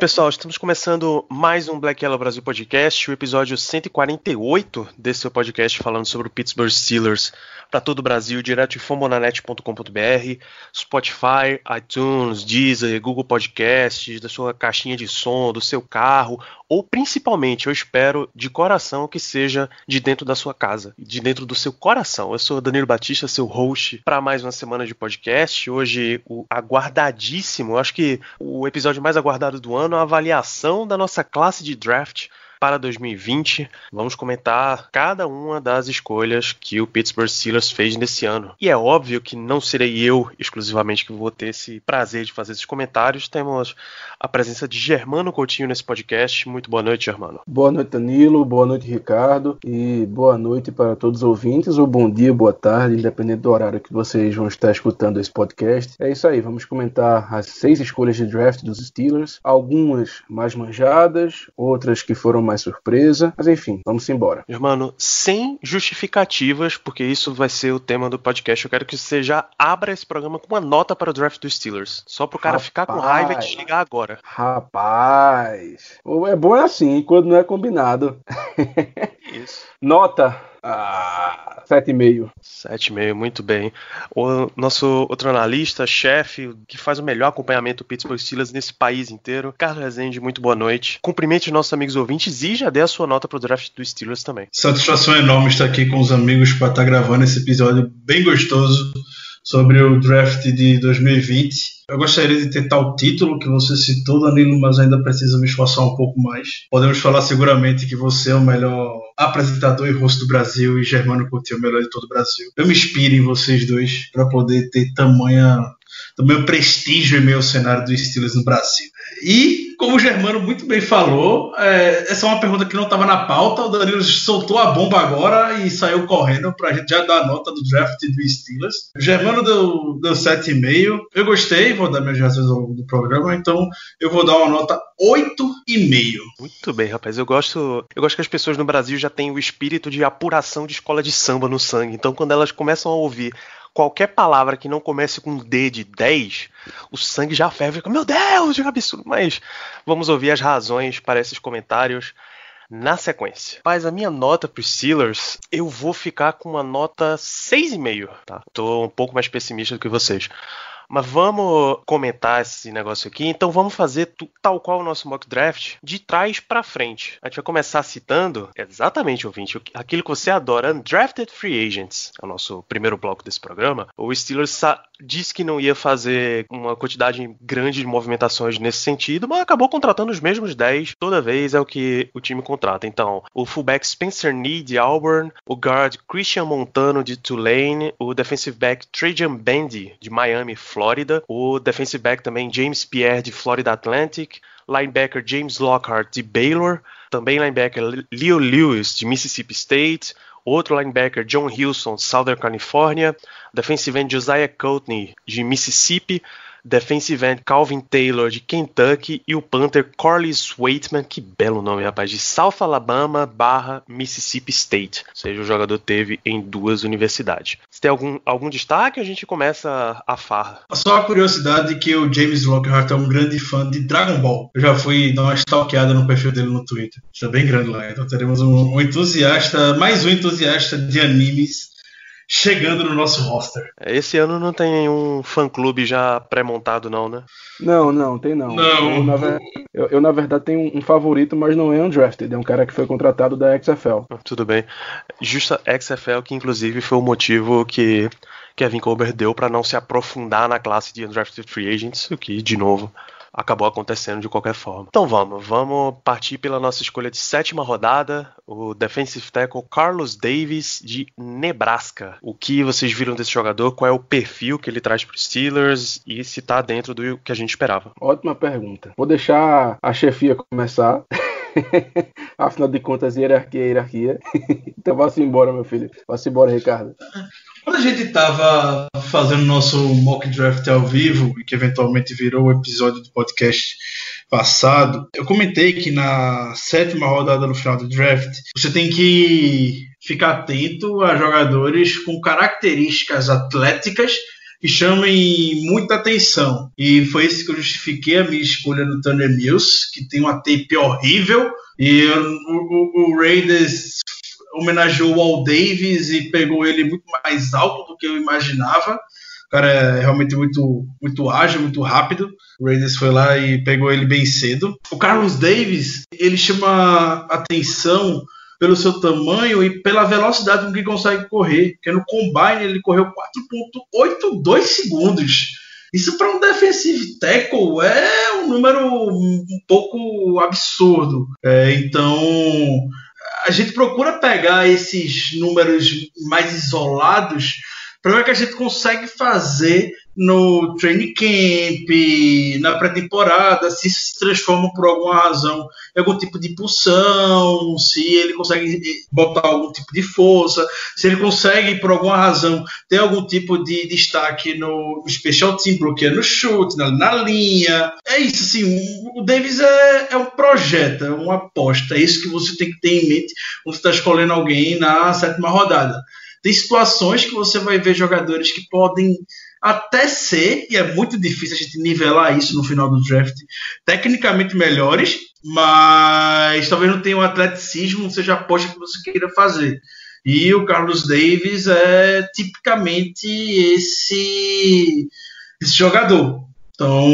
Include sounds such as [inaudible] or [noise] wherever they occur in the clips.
pessoal, estamos começando mais um Black Yellow Brasil Podcast, o episódio 148 desse seu podcast falando sobre o Pittsburgh Steelers para todo o Brasil, direto de fomonanet.com.br, Spotify, iTunes, Deezer, Google Podcasts, da sua caixinha de som, do seu carro, ou principalmente, eu espero de coração que seja de dentro da sua casa, de dentro do seu coração. Eu sou Danilo Batista, seu host para mais uma semana de podcast. Hoje, o aguardadíssimo, acho que o episódio mais aguardado do ano, a avaliação da nossa classe de draft para 2020. Vamos comentar cada uma das escolhas que o Pittsburgh Steelers fez nesse ano. E é óbvio que não serei eu exclusivamente que vou ter esse prazer de fazer esses comentários. Temos a presença de Germano Coutinho nesse podcast. Muito boa noite, Germano. Boa noite, Danilo. Boa noite, Ricardo. E boa noite para todos os ouvintes, ou bom dia, boa tarde, independente do horário que vocês vão estar escutando esse podcast. É isso aí, vamos comentar as seis escolhas de draft dos Steelers. Algumas mais manjadas, outras que foram mais surpresa. Mas enfim, vamos embora. Germano, sem justificativas, porque isso vai ser o tema do podcast. Eu quero que você já abra esse programa com uma nota para o draft dos Steelers. Só para o cara Rapaz. ficar com raiva e desligar agora. Rapaz, é bom assim, quando não é combinado. Isso. [laughs] Nota ah, 7,5. 7,5, muito bem. O nosso outro analista, chefe, que faz o melhor acompanhamento do Pittsburgh Steelers nesse país inteiro, Carlos Rezende, muito boa noite. Cumprimente os nossos amigos ouvintes e já dê a sua nota pro draft dos Steelers também. Satisfação enorme estar aqui com os amigos para estar gravando esse episódio bem gostoso sobre o draft de 2020. Eu gostaria de tentar o título que você citou, Danilo, mas ainda preciso me esforçar um pouco mais. Podemos falar seguramente que você é o melhor apresentador e rosto do Brasil e Germano Coutinho é o melhor de todo o Brasil. Eu me inspiro em vocês dois para poder ter tamanha, tamanho prestígio em meio cenário dos Steelers no Brasil. E, como o Germano muito bem falou, é, essa é uma pergunta que não estava na pauta. O Danilo soltou a bomba agora e saiu correndo para a gente já dar a nota do draft do Steelers. O Germano deu, deu 7,5. Eu gostei, vou dar minhas reações ao longo do programa, então eu vou dar uma nota 8,5. Muito bem, rapaz. Eu gosto, eu gosto que as pessoas no Brasil já têm o espírito de apuração de escola de samba no sangue. Então, quando elas começam a ouvir qualquer palavra que não comece com D de 10, o sangue já ferve. Meu Deus, que absurdo. Mas vamos ouvir as razões para esses comentários na sequência. Mas a minha nota para os Steelers, eu vou ficar com uma nota 6,5. Tá? Tô um pouco mais pessimista do que vocês. Mas vamos comentar esse negócio aqui. Então vamos fazer tal qual o nosso mock draft, de trás para frente. A gente vai começar citando, exatamente, ouvinte, aquilo que você adora, Undrafted Free Agents. É o nosso primeiro bloco desse programa. O Steelers disse que não ia fazer uma quantidade grande de movimentações nesse sentido, mas acabou contratando os mesmos 10. Toda vez é o que o time contrata. Então, o fullback Spencer Nee de Auburn, o guard Christian Montano de Tulane, o defensive back Trajan Bandy de Miami, Flórida, o defensive back também James Pierre de Florida Atlantic, linebacker James Lockhart de Baylor, também linebacker Leo Lewis de Mississippi State, outro linebacker John Hilson de Southern California, defensive end Josiah Courtney de Mississippi, defensive end Calvin Taylor de Kentucky e o Panther Corliss Waitman, que belo nome, rapaz, de South Alabama barra Mississippi State. Ou seja, o jogador teve em duas universidades. Se tem algum, algum destaque, a gente começa a farra. Só a curiosidade que o James Lockhart é um grande fã de Dragon Ball. Eu já fui dar uma stalkeada no perfil dele no Twitter. Isso é bem grande lá. Então teremos um, um entusiasta, mais um entusiasta de animes chegando no nosso roster. Esse ano não tem nenhum fã-clube já pré-montado, não, né? Não, não, tem não. Não. Eu, na, ver- eu- eu, na verdade, tenho um, um favorito, mas não é undrafted. É um cara que foi contratado da XFL. Tudo bem. Justa XFL, que inclusive foi o motivo que Kevin Colbert deu para não se aprofundar na classe de undrafted free agents, o que, de novo, acabou acontecendo de qualquer forma. Então vamos, vamos partir pela nossa escolha de sétima rodada, o defensive tackle Carlos Davis de Nebraska. O que vocês viram desse jogador? Qual é o perfil que ele traz para os Steelers e se tá dentro do que a gente esperava? Ótima pergunta. Vou deixar a chefia começar. [laughs] Afinal de contas, hierarquia é hierarquia. [laughs] então vá-se embora, meu filho. Vá-se embora, Ricardo. Quando a gente estava fazendo nosso mock draft ao vivo, que eventualmente virou o episódio do podcast passado, eu comentei que na sétima rodada no final do draft, você tem que ficar atento a jogadores com características atléticas que chamem muita atenção. E foi isso que eu justifiquei a minha escolha no Thunder Mills, que tem uma tape horrível. E o, o, o Raiders homenageou o Al Davis e pegou ele muito mais alto do que eu imaginava. O cara é realmente muito, muito ágil, muito rápido. O Raiders foi lá e pegou ele bem cedo. O Carlos Davis, ele chama atenção pelo seu tamanho e pela velocidade com que consegue correr. Porque no combine ele correu 4.82 segundos. Isso para um defensive tackle é um número um pouco absurdo. É, então a gente procura pegar esses números mais isolados para ver o que a gente consegue fazer no training camp, na pré-temporada, se se transforma por alguma razão em algum tipo de impulsão, se ele consegue botar algum tipo de força, se ele consegue, por alguma razão, ter algum tipo de destaque no special team, bloqueando no chute, na, na, linha. É isso, assim, o Davis é, é um projeto, é uma aposta, é isso que você tem que ter em mente quando você está escolhendo alguém na sétima rodada. Tem situações que você vai ver jogadores que podem até ser, e é muito difícil a gente nivelar isso no final do draft, tecnicamente melhores, mas talvez não tenha o um atleticismo, seja a aposta que você queira fazer. E o Carlos Davis é tipicamente esse, esse jogador. Então,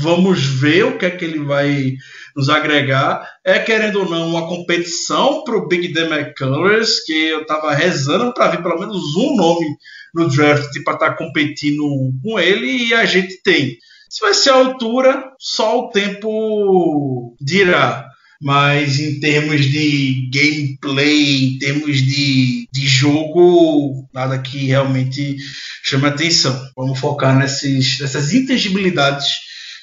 vamos ver o que é que ele vai nos agregar. É, querendo ou não, uma competição para o Big The McCullers, que eu estava rezando para ver pelo menos um nome no draft para estar tá competindo com ele, e a gente tem. Se vai ser a altura, só o tempo dirá. Mas em termos de gameplay, em termos de, de jogo, nada que realmente chame atenção. Vamos focar nesses, nessas intangibilidades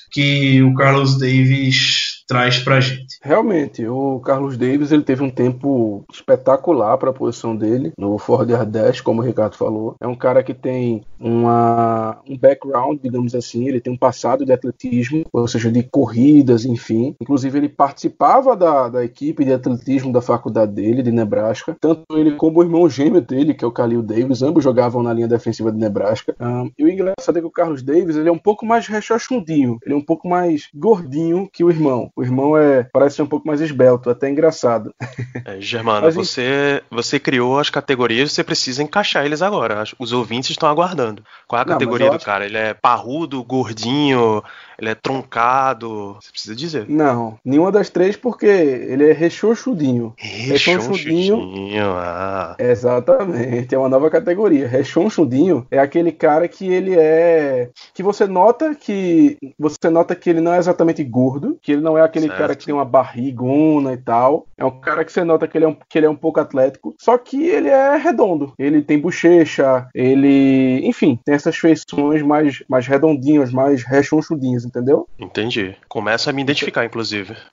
que o Carlos Davis traz para a gente. Realmente, o Carlos Davis ele teve um tempo espetacular para a posição dele no Ford Dash, como o Ricardo falou. É um cara que tem uma, um background, digamos assim, ele tem um passado de atletismo, ou seja, de corridas, enfim. Inclusive, ele participava da, da equipe de atletismo da faculdade dele, de Nebraska. Tanto ele como o irmão gêmeo dele, que é o Khalil Davis, ambos jogavam na linha defensiva de Nebraska. Um, e o engraçado é que o Carlos Davis ele é um pouco mais rechochundinho, ele é um pouco mais gordinho que o irmão. O irmão é parece ser um pouco mais esbelto, até engraçado. É, Germano, Mas, você, você criou as categorias, você precisa encaixar eles agora. Os ouvintes estão aguardando. Qual é a não, categoria do acho... cara? Ele é parrudo, gordinho, ele é truncado. Você precisa dizer. Não, nenhuma das três, porque ele é rechonchudinho. Rechonchudinho, ah. Exatamente, é uma nova categoria. Rechonchudinho é aquele cara que ele é. que você nota que. Você nota que ele não é exatamente gordo, que ele não é aquele certo. cara que tem uma barrigona e tal. É um cara que você nota que ele é um, que ele é um pouco atlético, só que ele é redondo. Ele tem bochecha, ele. enfim, tem essas feições mais, mais redondinhas, mais rechonchudinhas entendeu? Entendi. Começa a me identificar, inclusive. [laughs]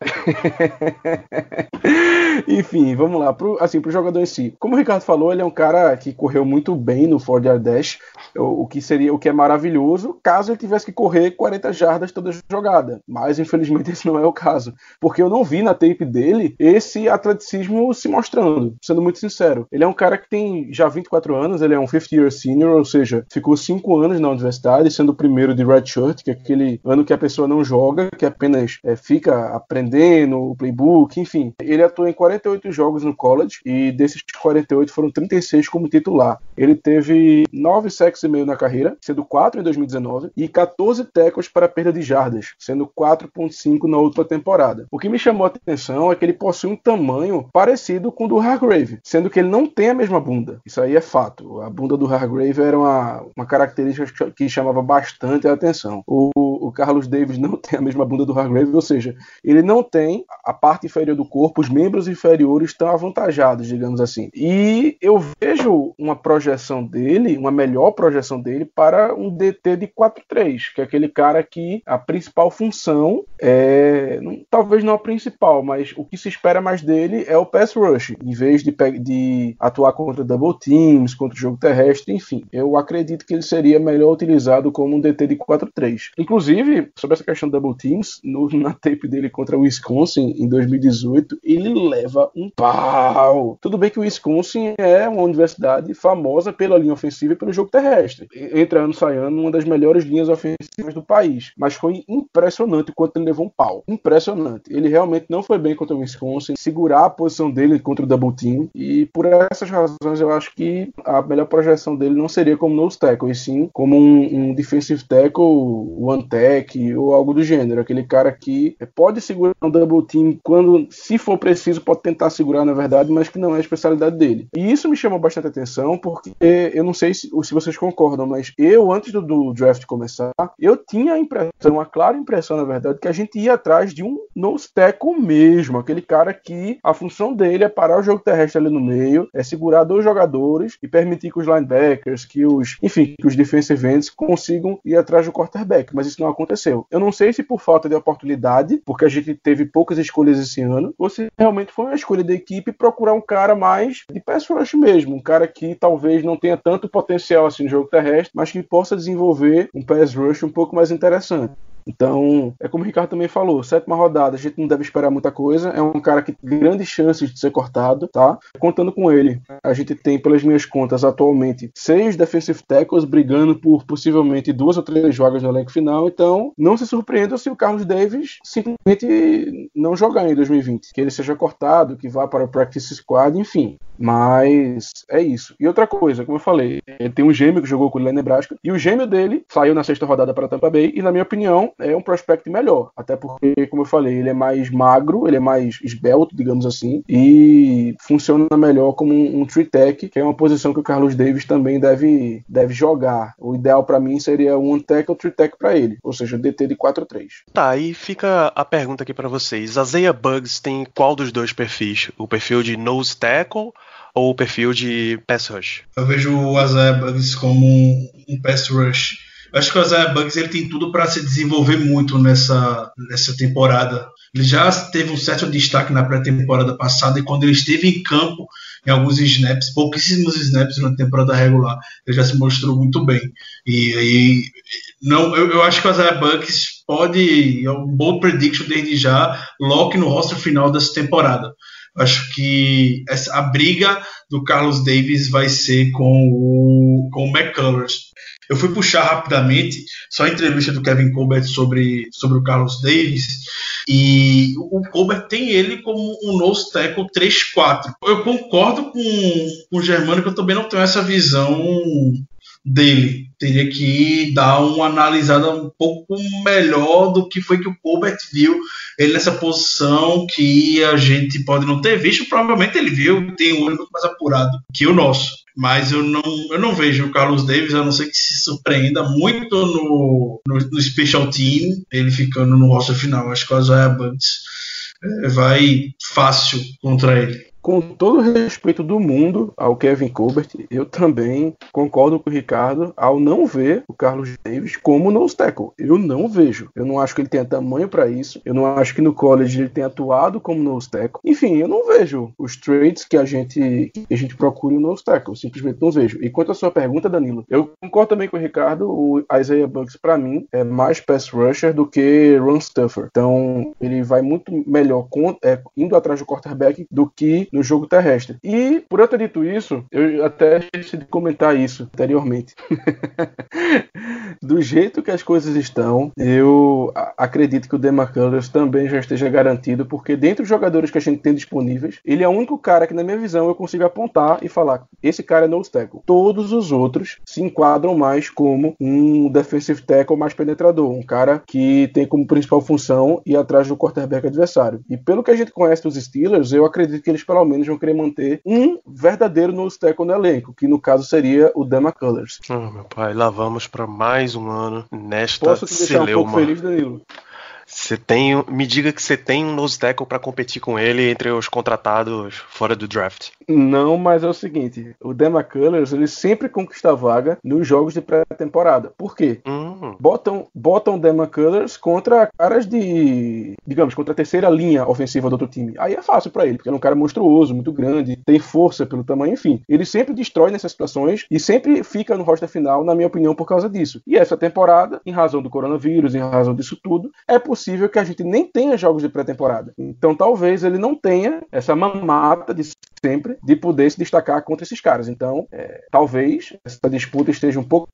Enfim, vamos lá. Pro, assim, pro jogador em si. Como o Ricardo falou, ele é um cara que correu muito bem no Ford Air Dash, o, o, que seria o que é maravilhoso caso ele tivesse que correr 40 jardas toda jogada. Mas infelizmente [laughs] esse não é o caso, porque eu não vi na tape dele esse atleticismo se mostrando, sendo muito sincero. Ele é um cara que tem já 24 anos, ele é um 50 year senior, ou seja, ficou 5 anos na universidade, sendo o primeiro de redshirt, que é aquele ano que a pessoa não joga, que apenas é, fica aprendendo o playbook, enfim. Ele atuou em 48 jogos no college e desses 48 foram 36 como titular. Ele teve 9 sacks e meio na carreira, sendo 4 em 2019, e 14 tackles para perda de jardas, sendo 4.5 na outra temporada. O que me chamou a atenção é que ele possui um tamanho parecido com o do Hargrave, sendo que ele não tem a mesma bunda. Isso aí é fato. A bunda do Hargrave era uma, uma característica que chamava bastante a atenção. O, o Carlos Carlos Davis não tem a mesma bunda do Hargrave, ou seja, ele não tem a parte inferior do corpo, os membros inferiores estão avantajados, digamos assim. E eu vejo uma projeção dele, uma melhor projeção dele para um DT de 4-3, que é aquele cara que a principal função é, talvez não a principal, mas o que se espera mais dele é o pass rush, em vez de, de atuar contra double teams, contra o jogo terrestre, enfim. Eu acredito que ele seria melhor utilizado como um DT de 4-3. Inclusive, sobre essa questão do double teams, no, [laughs] na tape dele contra o Wisconsin em 2018, ele leva um pau. Tudo bem que o Wisconsin é uma universidade famosa pela linha ofensiva e pelo jogo terrestre. Entra ano sai ano, uma das melhores linhas ofensivas do país. Mas foi impressionante o quanto ele levou um pau. Impressionante. Ele realmente não foi bem contra o Wisconsin, segurar a posição dele contra o double team. E por essas razões, eu acho que a melhor projeção dele não seria como nose tackle, e sim como um, um defensive tackle, one tech ou algo do gênero. Aquele cara que pode segurar um double team quando, se for preciso, pode tentar segurar, na verdade, mas que não é a especialidade dele. E isso me chama bastante atenção, porque eu não sei se, se vocês concordam, mas eu, antes do, do draft começar, eu tinha a impressão, uma clara impressão, na verdade, que a gente ia atrás de um nose tackle mesmo, aquele cara que a função dele é parar o jogo terrestre ali no meio, é segurar dois jogadores e permitir que os linebackers, que os, enfim, que os defensive ends consigam ir atrás do quarterback, mas isso não aconteceu. Eu não sei se por falta de oportunidade, porque a gente teve poucas escolhas esse ano, ou se realmente foi uma escolha da equipe procurar um cara mais de pass rush mesmo, um cara que talvez não tenha tanto potencial assim no jogo terrestre, mas que possa desenvolver um pass rush um pouco mais interessante. Então, é como o Ricardo também falou, sétima rodada, a gente não deve esperar muita coisa. É um cara que tem grandes chances de ser cortado, tá? Contando com ele, a gente tem, pelas minhas contas, atualmente seis defensive tackles brigando por possivelmente duas ou três vagas no elenco final. Então, não se surpreenda se o Carlos Davis simplesmente não jogar em 2020, que ele seja cortado, que vá para o practice squad, enfim. Mas é isso. E outra coisa, como eu falei, ele tem um gêmeo que jogou com ele lá Nebraska, e o gêmeo dele saiu na sexta rodada para Tampa Bay, e na minha opinião, é um prospect melhor. Até porque, como eu falei, ele é mais magro, ele é mais esbelto, digamos assim, e funciona melhor como um, um tree tech, que é uma posição que o Carlos Davis também deve, deve jogar. O ideal para mim seria um tech ou tree tech para ele, ou seja, DT de 4-3. Tá, aí fica a pergunta aqui para vocês. A Zaya Bugs tem qual dos dois perfis? O perfil de nose tackle ou o perfil de pass rush? Eu vejo o Isaiah Bugs como um, um pass rush acho que o Isaiah Bugs ele tem tudo para se desenvolver muito nessa, nessa temporada. Ele já teve um certo destaque na pré-temporada passada e quando ele esteve em campo, em alguns snaps, pouquíssimos snaps na temporada regular, ele já se mostrou muito bem. E aí, não, eu, eu acho que o Isaiah Bugs pode, é um bold prediction desde já, lock no roster final dessa temporada. Acho que essa, a briga do Carlos Davis vai ser com o, com o McCullers. Eu fui puxar rapidamente só a entrevista do Kevin Colbert sobre, sobre o Carlos Davis. E o Colbert tem ele como um nose tackle 3-4. Eu concordo com, com o Germano que eu também não tenho essa visão dele. Teria que dar uma analisada um pouco melhor do que foi que o Colbert viu ele nessa posição que a gente pode não ter visto. Provavelmente ele viu, tem um olho muito mais apurado que o nosso mas eu não, eu não vejo o Carlos Davis, a não ser que se surpreenda muito no, no, no special team, ele ficando no roster final. Acho que o Isaiah Bunts é, vai fácil contra ele com todo o respeito do mundo ao Kevin Colbert, eu também concordo com o Ricardo ao não ver o Carlos Davis como nose tackle. Eu não vejo. Eu não acho que ele tenha tamanho para isso. Eu não acho que no college ele tenha atuado como nose tackle. Enfim, eu não vejo os traits que a gente que a gente procura no nose tackle. Eu simplesmente não vejo. E quanto à sua pergunta, Danilo, eu concordo também com o Ricardo. O Isaiah Bugs para mim é mais pass rusher do que run stuffer. Então ele vai muito melhor com, é, indo atrás do quarterback do que no jogo terrestre. E, por eu ter dito isso, eu até decidi comentar isso anteriormente. [laughs] Do jeito que as coisas estão, eu acredito que o Demaculus também já esteja garantido, porque dentre os jogadores que a gente tem disponíveis, ele é o único cara que, na minha visão, eu consigo apontar e falar: esse cara é nose tackle. Todos os outros se enquadram mais como um defensive tackle mais penetrador, um cara que tem como principal função ir atrás do quarterback adversário. E pelo que a gente conhece dos Steelers, eu acredito que eles pelo menos vão querer manter um verdadeiro nose tackle no elenco, que no caso seria o Dema Colors. Oh, meu pai, lá vamos para mais um ano nesta Posso te deixar celeuma. um pouco feliz, Danilo? Você tem, me diga que você tem um nose tackle para competir com ele entre os contratados fora do draft. Não, mas é o seguinte, o Dema Colors, ele sempre conquista vaga nos jogos de pré-temporada. Por quê? Hum, Botam, botam o Dema Colors contra caras de, digamos, contra a terceira linha ofensiva do outro time. Aí é fácil pra ele, porque ele é um cara monstruoso, muito grande, tem força pelo tamanho, enfim. Ele sempre destrói nessas situações e sempre fica no roster final, na minha opinião, por causa disso. E essa temporada, em razão do coronavírus, em razão disso tudo, é possível que a gente nem tenha jogos de pré-temporada. Então talvez ele não tenha essa mamata de sempre de poder se destacar contra esses caras. Então, é, talvez essa disputa esteja um pouco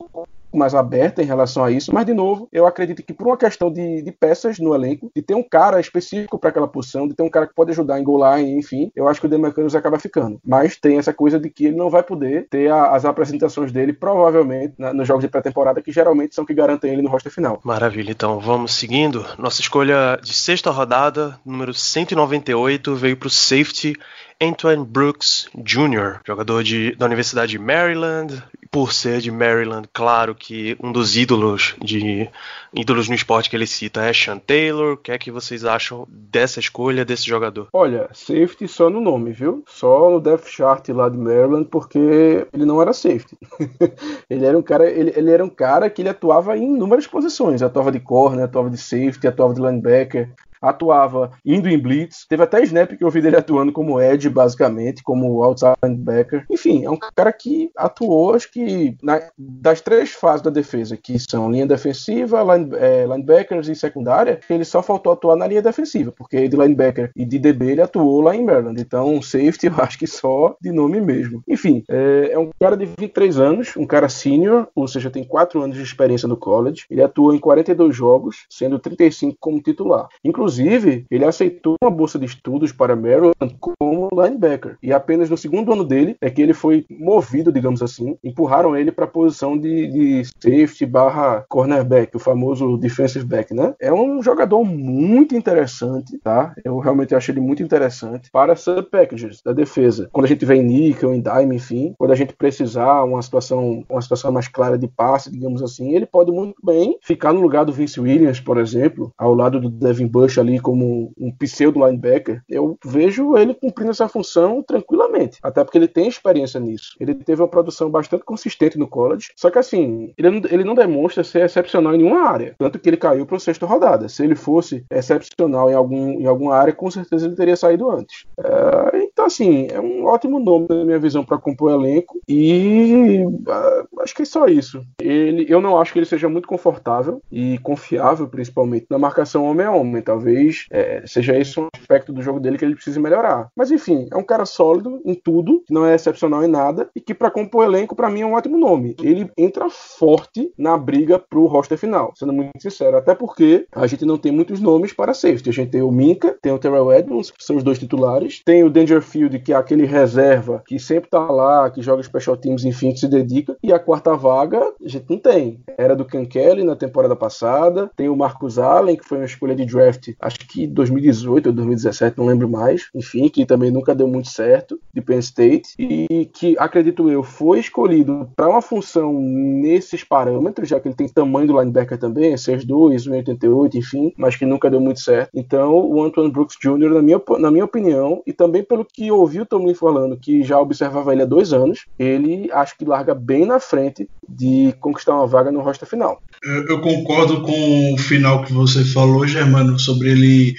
mais aberta em relação a isso, mas de novo, eu acredito que por uma questão de, de peças no elenco, de ter um cara específico para aquela posição, de ter um cara que pode ajudar goal line, enfim, eu acho que o Demarcus acaba ficando. Mas tem essa coisa de que ele não vai poder ter a- as apresentações dele, provavelmente, na- nos jogos de pré-temporada, que geralmente são que garantem ele no roster final. maravilha, então vamos seguindo. Nossa escolha de sexta rodada, número 198, veio para o safety Antoine Brooks Jr., jogador de, da Universidade de Maryland. Por ser de Maryland, claro que um dos ídolos de ídolos no esporte que ele cita é Sean Taylor. O que é que vocês acham dessa escolha desse jogador? Olha, safety só no nome, viu? Só no depth chart lá de Maryland, porque ele não era safety. [laughs] ele era um cara, ele, ele era um cara que ele atuava em inúmeras posições. Atuava de corner, atuava de safety, atuava de linebacker, atuava indo em blitz. Teve até snap que eu vi dele atuando como edge, basicamente, como outside linebacker. Enfim, é um cara que atuou, acho que na- das três fases da defesa, que são linha defensiva, line- eh, linebackers e secundária, ele só faltou atuar na linha defensiva, porque de linebacker e de DB ele atuou lá em Maryland. Então, safety [laughs] eu acho que só de nome mesmo. Enfim, é, é um cara de 23 anos, um cara senior, ou seja, tem 4 anos de experiência no college. Ele atuou em 42 jogos, sendo 35 como titular. Inclusive, ele aceitou uma bolsa de estudos para Maryland como linebacker. E apenas no segundo ano dele é que ele foi movido, digamos assim, empurraram ele para a posição de, de safety barra cornerback, o famoso defensive back, né? É um jogador muito interessante, tá? Eu realmente acho ele muito interessante para sub packages da defesa. Quando a gente vê em nickel, em dime, enfim, quando a gente precisar uma situação, uma situação mais clara de passe, digamos assim, ele pode muito bem ficar no lugar do Vince Williams, por exemplo, ao lado do Devin Bush ali como um pseudo linebacker. Eu vejo ele cumprindo essa função tranquilamente, até porque ele tem experiência nisso. Ele teve uma produção bastante consistente no college, só que assim, ele não, ele não demonstra ser excepcional em nenhuma área, tanto que ele caiu para a sexta rodada. Se ele fosse excepcional em, algum, em alguma área, com certeza ele teria saído antes. É, então, assim, é um ótimo nome na minha visão para compor o elenco e ah, acho que é só isso. Ele, eu não acho que ele seja muito confortável e confiável, principalmente na marcação homem a homem. Talvez é, seja esse um aspecto do jogo dele que ele precise melhorar. Mas enfim, é um cara sólido em tudo, que não é excepcional em nada e que para compor elenco para mim é um ótimo nome. Ele entra forte na briga pro roster final, sendo muito sincero, até porque a gente não tem muitos nomes para safety. A gente tem o Minka, tem o Terrell Edmonds, que são os dois titulares, tem o Dangerfield, que é aquele reserva que sempre tá lá, que joga special teams, enfim, que se dedica, e a quarta vaga a gente não tem. Era do Ken Kelly na temporada passada, tem o Marcus Allen, que foi uma escolha de draft, acho que 2018 ou 2017, não lembro mais, enfim, que também nunca deu muito certo, de Penn State, e que, acredito eu, foi escolhido para uma função nesses parâmetros, já que ele tem tamanho do linebacker também, 6'2, 1,88, enfim, mas que nunca deu muito certo. Então, o Antoine Brooks Jr., na minha, na minha opinião, e também pelo que ouvi o Tomlin falando, que já observava ele há dois anos, ele acho que larga bem na frente de conquistar uma vaga no roster final. Eu, eu concordo com o final que você falou, Germano, sobre ele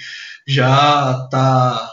já tá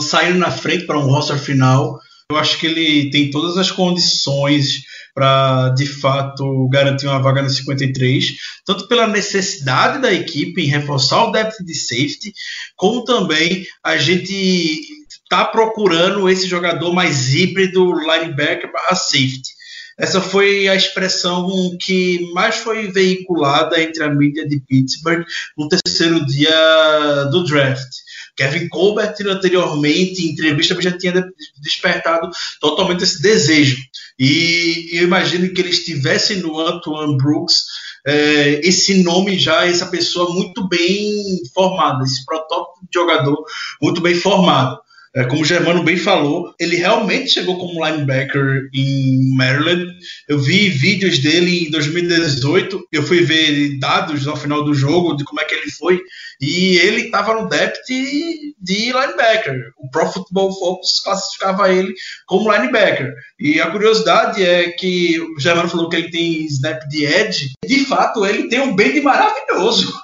saindo na frente para um roster final. Eu acho que ele tem todas as condições para de fato garantir uma vaga no 53, tanto pela necessidade da equipe em reforçar o depth de safety, como também a gente está procurando esse jogador mais híbrido linebacker barra safety. Essa foi a expressão que mais foi veiculada entre a mídia de Pittsburgh no terceiro dia do draft. Kevin Colbert anteriormente em entrevista já tinha despertado totalmente esse desejo. E eu imagino que ele estivesse no Antoine Brooks, é, esse nome já, essa pessoa muito bem formada, esse protótipo de jogador muito bem formado. É, como o Germano bem falou, ele realmente chegou como linebacker em Maryland. Eu vi vídeos dele em 2018, eu fui ver dados ao final do jogo de como é que ele foi, e ele estava no depth de linebacker. O Pro Football Focus classificava ele como linebacker. E a curiosidade é que o Germano falou que ele tem snap de edge. De fato, ele tem um bend maravilhoso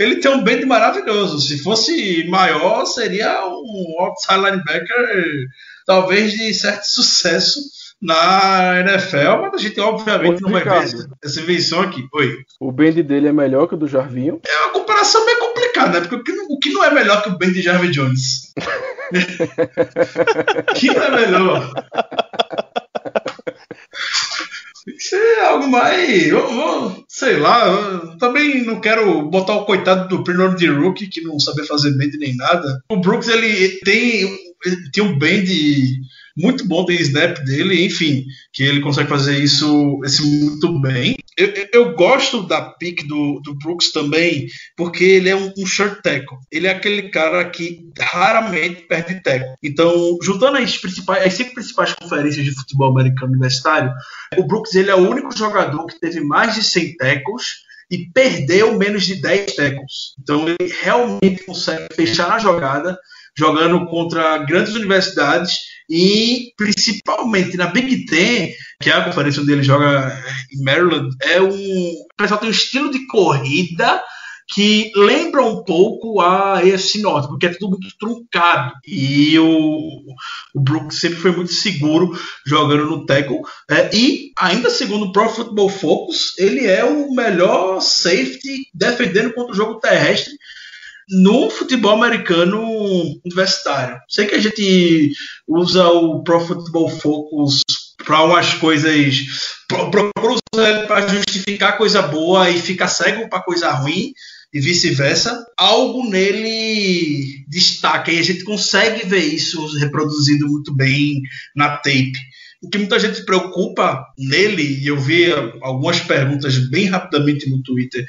ele tem um bend maravilhoso. Se fosse maior, seria um outside linebacker, talvez de certo sucesso na NFL, mas a gente obviamente não vai ver essa invenção aqui. Oi. O bend dele é melhor que o do Jarvinho? É uma comparação bem complicada, né? Porque o que não é melhor que o bend de Jarvin Jones? [laughs] o que não é melhor? Ser algo mais. sei lá. também não quero botar o coitado do Pernod de Rookie, que não sabe fazer bend nem nada. O Brooks, ele tem, ele tem um bend muito bom tem snap dele, enfim, que ele consegue fazer isso, isso muito bem. Eu, eu gosto da pick do, do Brooks também, porque ele é um, um short tackle. Ele é aquele cara que raramente perde tackle. Então, juntando as, principais, as cinco principais conferências de futebol americano universitário, o Brooks ele é o único jogador que teve mais de 100 tackles e perdeu menos de 10 tackles. Então ele realmente consegue fechar a jogada jogando contra grandes universidades e principalmente na Big Ten, que é a conferência onde ele joga em Maryland, é um. O pessoal tem um estilo de corrida que lembra um pouco a AFC Norte, porque é tudo muito truncado. E o, o Brooks sempre foi muito seguro jogando no tackle. É, e, ainda segundo o Pro Football Focus, ele é o melhor safety defendendo contra o jogo terrestre no futebol americano universitário. Sei que a gente usa o Pro Football Focus para umas coisas. Para justificar coisa boa e fica cego para coisa ruim e vice-versa. Algo nele destaca e a gente consegue ver isso reproduzido muito bem na tape. O que muita gente se preocupa nele, e eu vi algumas perguntas bem rapidamente no Twitter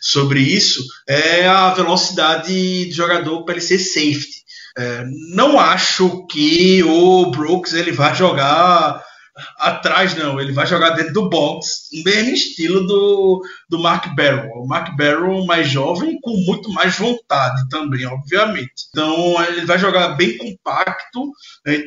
sobre isso, é a velocidade do jogador para ele ser safety. É, não acho que o Brooks ele vai jogar atrás, não. Ele vai jogar dentro do box, mesmo estilo do, do Mark Barrow. O Mark Barrow mais jovem com muito mais vontade também, obviamente. Então ele vai jogar bem compacto.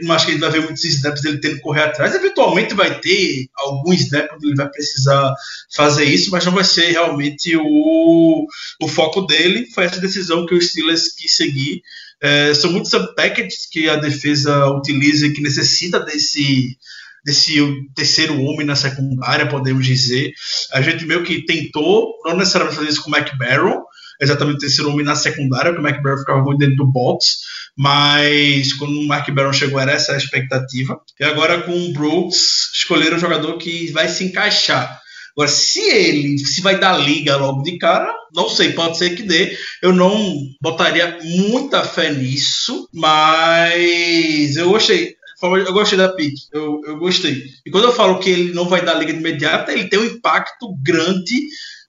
Acho que ele vai ver muitos snaps dele tendo que correr atrás. Eventualmente vai ter alguns snaps onde ele vai precisar fazer isso, mas não vai ser realmente o, o foco dele. Foi essa decisão que o Steelers quis seguir. É, são muitos packages que a defesa utiliza e que necessita desse desse terceiro homem na secundária, podemos dizer. A gente meio que tentou, não necessariamente fazer isso com o McBarrow, exatamente terceiro homem na secundária, porque o McBarrow ficava muito dentro do box, mas quando o Mark chegou era essa a expectativa. E agora com o Brooks, escolheram um jogador que vai se encaixar. Agora, se ele se vai dar liga logo de cara, não sei, pode ser que dê. Eu não botaria muita fé nisso, mas eu gostei eu gostei da pick, eu, eu gostei. E quando eu falo que ele não vai dar liga de imediata, ele tem um impacto grande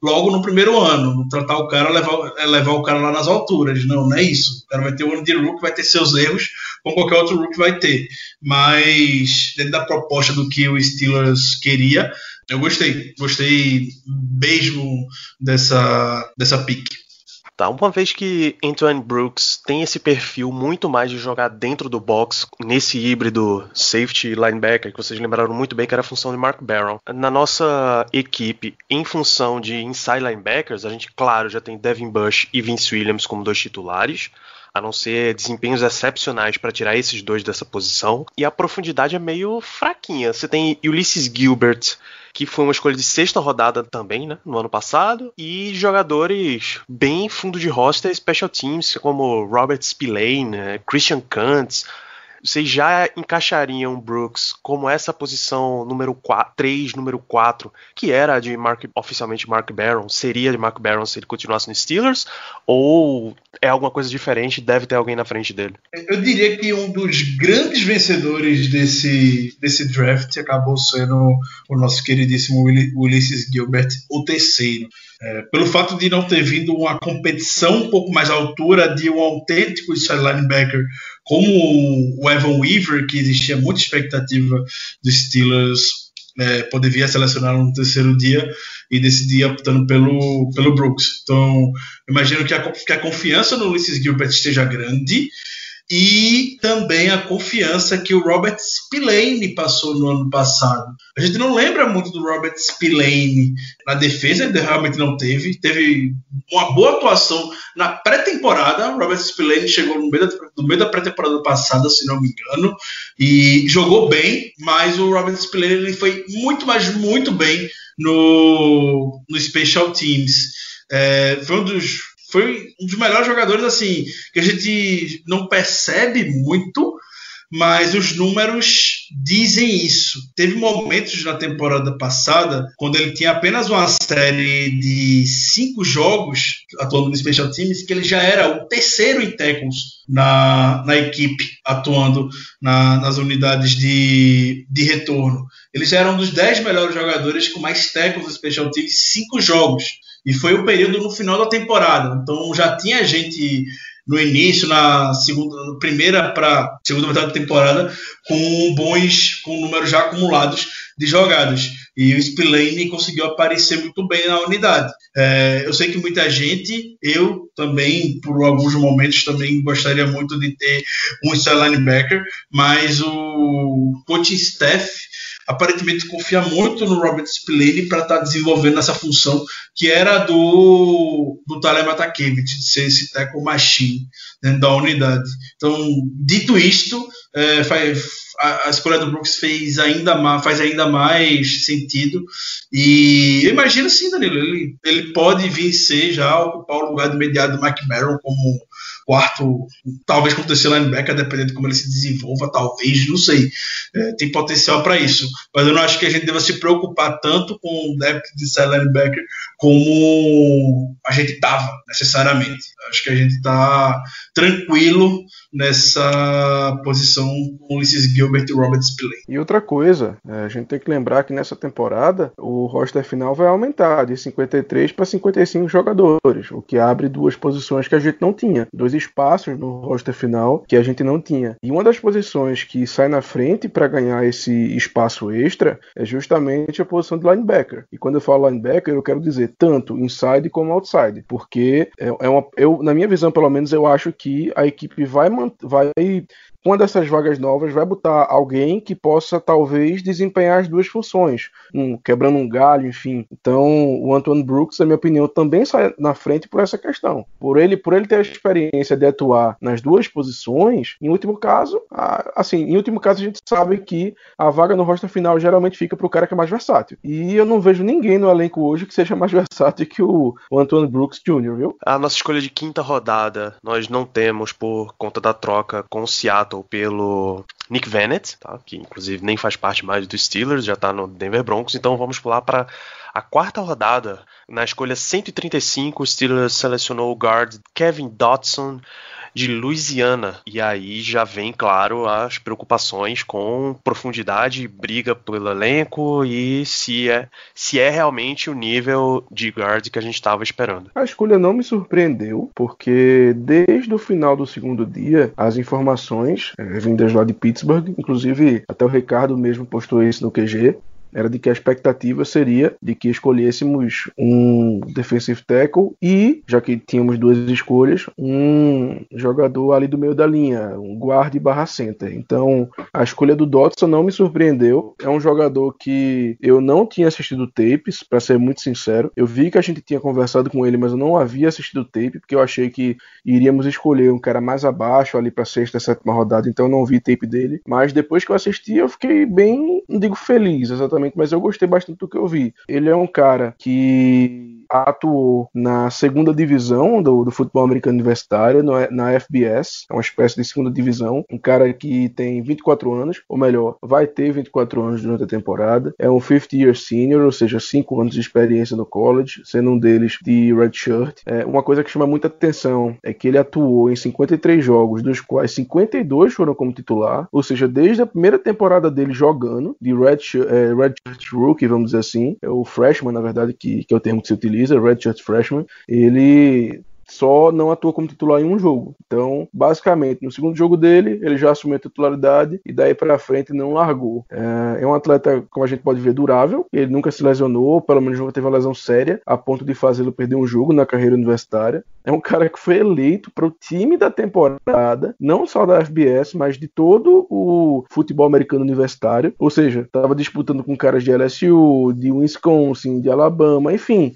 logo no primeiro ano. Tratar o cara, levar, levar o cara lá nas alturas. Não, não é isso. O cara vai ter um ano de rook, vai ter seus erros, como qualquer outro rook vai ter. Mas, dentro da proposta do que o Steelers queria, eu gostei. Gostei mesmo dessa, dessa pick. Tá, uma vez que Antoine Brooks tem esse perfil muito mais de jogar dentro do box, nesse híbrido safety linebacker, que vocês lembraram muito bem que era a função de Mark Barron. Na nossa equipe, em função de inside linebackers, a gente, claro, já tem Devin Bush e Vince Williams como dois titulares a não ser desempenhos excepcionais para tirar esses dois dessa posição. E a profundidade é meio fraquinha. Você tem Ulysses Gilbert, que foi uma escolha de sexta rodada também, né, no ano passado, e jogadores bem fundo de roster, special teams, como Robert Spillane, Christian Kantz, vocês já encaixariam Brooks como essa posição número 4, 3, número 4, que era de Mark, oficialmente Mark Barron, seria de Mark Barron se ele continuasse no Steelers? Ou é alguma coisa diferente deve ter alguém na frente dele? Eu diria que um dos grandes vencedores desse, desse draft acabou sendo o nosso queridíssimo Ulysses Gilbert, o terceiro. É, pelo fato de não ter vindo uma competição um pouco mais à altura de um autêntico inside linebacker como o Evan Weaver, que existia muita expectativa dos Steelers é, poder vir a selecionar no terceiro dia e decidir optando pelo, pelo Brooks. Então, imagino que a, que a confiança no Ulysses Gilbert esteja grande e também a confiança que o Robert Spillane passou no ano passado. A gente não lembra muito do Robert Spillane na defesa, ele realmente não teve. Teve uma boa atuação na pré-temporada. O Robert Spillane chegou no meio da, no meio da pré-temporada passada, se não me engano, e jogou bem, mas o Robert Spillane ele foi muito, mas muito bem no, no Special Teams. É, foi um dos foi um dos melhores jogadores assim que a gente não percebe muito, mas os números dizem isso. Teve momentos na temporada passada, quando ele tinha apenas uma série de cinco jogos atuando no Special Teams, que ele já era o terceiro em tackles na, na equipe, atuando na, nas unidades de, de retorno. Ele já era um dos dez melhores jogadores com mais tackles no Special Teams, cinco jogos. E foi o período no final da temporada. Então já tinha gente no início, na segunda, primeira para segunda metade da temporada, com bons, com números já acumulados de jogadas. E o Spillane conseguiu aparecer muito bem na unidade. É, eu sei que muita gente, eu também, por alguns momentos, também gostaria muito de ter um linebacker, mas o coaching staff aparentemente confia muito no Robert Spillane para estar tá desenvolvendo essa função que era do, do Talem Atakevich, de ser esse tackle machine dentro da unidade. Então, dito isto, é, faz, a, a, escolha do Brooks fez ainda mais, faz ainda mais sentido. E eu imagino sim, Danilo, ele, ele pode vir ser já ocupar o lugar do imediato do Mike Merrill como quarto, talvez como terceiro linebacker, dependendo de como ele se desenvolva, talvez, não sei. É, tem potencial para isso. Mas eu não acho que a gente deva se preocupar tanto com o depth de side linebacker como a gente estava, necessariamente. Acho que a gente está tranquilo nessa posição com Ulysses Gilbert e Robert Spillane. E outra coisa, é, a gente tem que lembrar que nessa temporada o roster final vai aumentar de 53 para 55 jogadores, o que abre duas posições que a gente não tinha, dois espaços no roster final que a gente não tinha. E uma das posições que sai na frente para ganhar esse espaço extra é justamente a posição de linebacker. E quando eu falo linebacker, eu quero dizer tanto inside como outside, porque é, é uma, eu, na minha visão, pelo menos, eu acho que a equipe vai, vai uma dessas vagas novas vai botar alguém que possa talvez desempenhar as duas funções, um, quebrando um galho, enfim. Então, o Antoine Brooks, na minha opinião, também sai na frente por essa questão. Por ele, por ele ter a experiência de atuar nas duas posições, em último caso, assim, em último caso a gente sabe que a vaga no roster final geralmente fica para o cara que é mais versátil. E eu não vejo ninguém no elenco hoje que seja mais [laughs] versátil que o, o Antoine Brooks Jr., viu? A nossa escolha de quinta rodada, nós não temos por conta da troca com o Seattle pelo Nick Vannett, tá? que inclusive nem faz parte mais dos Steelers, já está no Denver Broncos, então vamos pular para a quarta rodada. Na escolha 135, o Steelers selecionou o guard Kevin Dotson de Louisiana. E aí já vem, claro, as preocupações com profundidade, briga pelo elenco e se é, se é realmente o nível de guard que a gente estava esperando. A escolha não me surpreendeu, porque desde o final do segundo dia, as informações é, vindas lá de Pittsburgh, inclusive até o Ricardo mesmo postou isso no QG, era de que a expectativa seria de que escolhêssemos um defensive tackle e, já que tínhamos duas escolhas, um jogador ali do meio da linha, um guarda barra center. Então, a escolha do Dotson não me surpreendeu. É um jogador que eu não tinha assistido tapes, para ser muito sincero. Eu vi que a gente tinha conversado com ele, mas eu não havia assistido tape, porque eu achei que iríamos escolher um cara mais abaixo ali para sexta, sétima rodada, então eu não vi tape dele. Mas depois que eu assisti, eu fiquei bem, não digo feliz exatamente mas eu gostei bastante do que eu vi. Ele é um cara que atuou na segunda divisão do, do futebol americano universitário, no, na FBS, é uma espécie de segunda divisão. Um cara que tem 24 anos, ou melhor, vai ter 24 anos durante a temporada. É um 50 year senior, ou seja, 5 anos de experiência no college, sendo um deles de redshirt. É, uma coisa que chama muita atenção é que ele atuou em 53 jogos, dos quais 52 foram como titular, ou seja, desde a primeira temporada dele jogando, de redshirt, é, rookie, vamos dizer assim, é o freshman, na verdade, que, que é o termo que se utiliza utiliza, Redshirt Freshman, ele só não atua como titular em um jogo. Então, basicamente, no segundo jogo dele, ele já assumiu a titularidade e daí para frente não largou. É, é um atleta, como a gente pode ver, durável. Ele nunca se lesionou, pelo menos nunca teve uma lesão séria, a ponto de fazê-lo perder um jogo na carreira universitária. É um cara que foi eleito para o time da temporada, não só da FBS, mas de todo o futebol americano universitário. Ou seja, estava disputando com caras de LSU, de Wisconsin, de Alabama, enfim,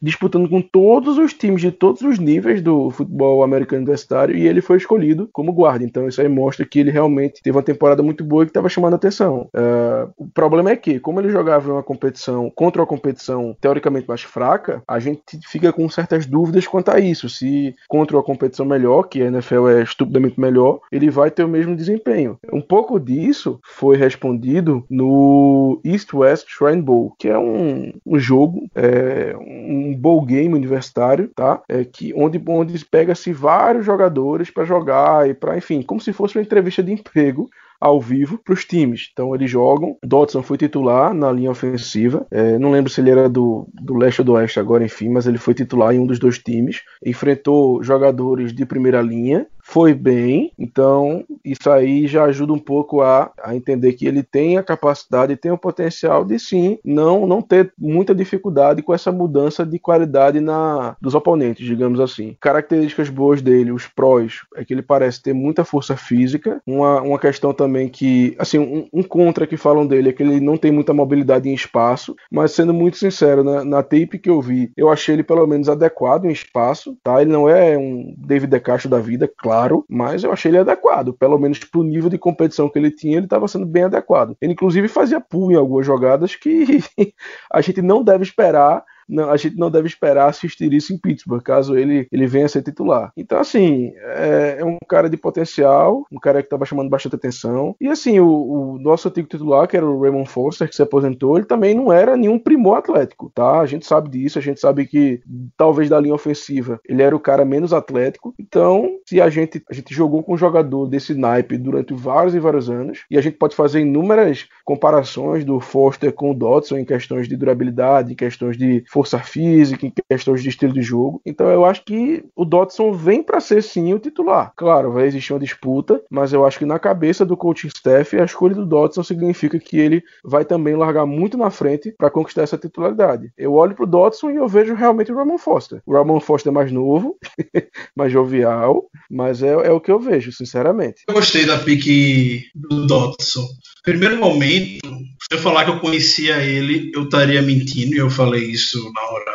disputando com todos os times de todos os níveis do futebol americano universitário e ele foi escolhido como guarda. Então isso aí mostra que ele realmente teve uma temporada muito boa e que estava chamando a atenção. Uh, o problema é que, como ele jogava em uma competição contra uma competição teoricamente mais fraca, a gente fica com certas dúvidas quanto a isso se contra uma competição melhor, que a NFL é estupidamente melhor, ele vai ter o mesmo desempenho. Um pouco disso foi respondido no East West Shrine Bowl, que é um, um jogo, é, um bowl game universitário, tá? É, que, onde, onde pega-se vários jogadores para jogar e para, enfim, como se fosse uma entrevista de emprego ao vivo para os times. Então eles jogam. Dodson foi titular na linha ofensiva. É, não lembro se ele era do, do leste ou do oeste agora, enfim, mas ele foi titular em um dos dois times. Enfrentou jogadores de primeira linha foi bem, então isso aí já ajuda um pouco a, a entender que ele tem a capacidade, tem o potencial de sim não, não ter muita dificuldade com essa mudança de qualidade na, dos oponentes, digamos assim. Características boas dele, os prós, é que ele parece ter muita força física. Uma, uma questão também que, assim, um, um contra que falam dele é que ele não tem muita mobilidade em espaço, mas sendo muito sincero, na, na tape que eu vi, eu achei ele pelo menos adequado em espaço, tá? Ele não é um David DeCastro da vida, claro claro, mas eu achei ele adequado. Pelo menos pro nível de competição que ele tinha, ele estava sendo bem adequado. Ele, inclusive, fazia pull em algumas jogadas que [laughs] a gente não deve esperar não, a gente não deve esperar assistir isso em Pittsburgh, caso ele, ele venha a ser titular. Então, assim, é, é um cara de potencial, um cara que estava chamando bastante atenção. E, assim, o, o, nosso antigo titular, que era o Raymond Foster, que se aposentou, ele também não era nenhum primor atlético, tá? A gente sabe disso, a gente sabe que talvez da linha ofensiva ele era o cara menos atlético. Então, se a gente, a gente jogou com um jogador desse naipe durante vários e vários anos, e a gente pode fazer inúmeras comparações do Foster com o Dodson em questões de durabilidade, em questões de força física, em questões de estilo de jogo. Então eu acho que o Dodson vem para ser sim o titular. Claro, vai existir uma disputa, mas eu acho que na cabeça do coaching staff a escolha do Dodson significa que ele vai também largar muito na frente para conquistar essa titularidade. Eu olho pro Dodson e eu vejo realmente o Ramon Foster. O Ramon Foster é mais novo, [laughs] mais jovial, mas é, é o que eu vejo, sinceramente. Eu gostei da pique do Dodson primeiro momento, se eu falar que eu conhecia ele, eu estaria mentindo, e eu falei isso na hora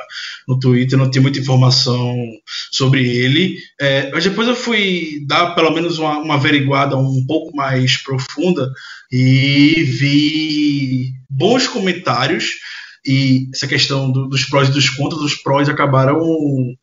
no Twitter, não tinha muita informação sobre ele. É, mas depois eu fui dar pelo menos uma, uma averiguada um pouco mais profunda e vi bons comentários. E essa questão do, dos prós e dos contras, os prós acabaram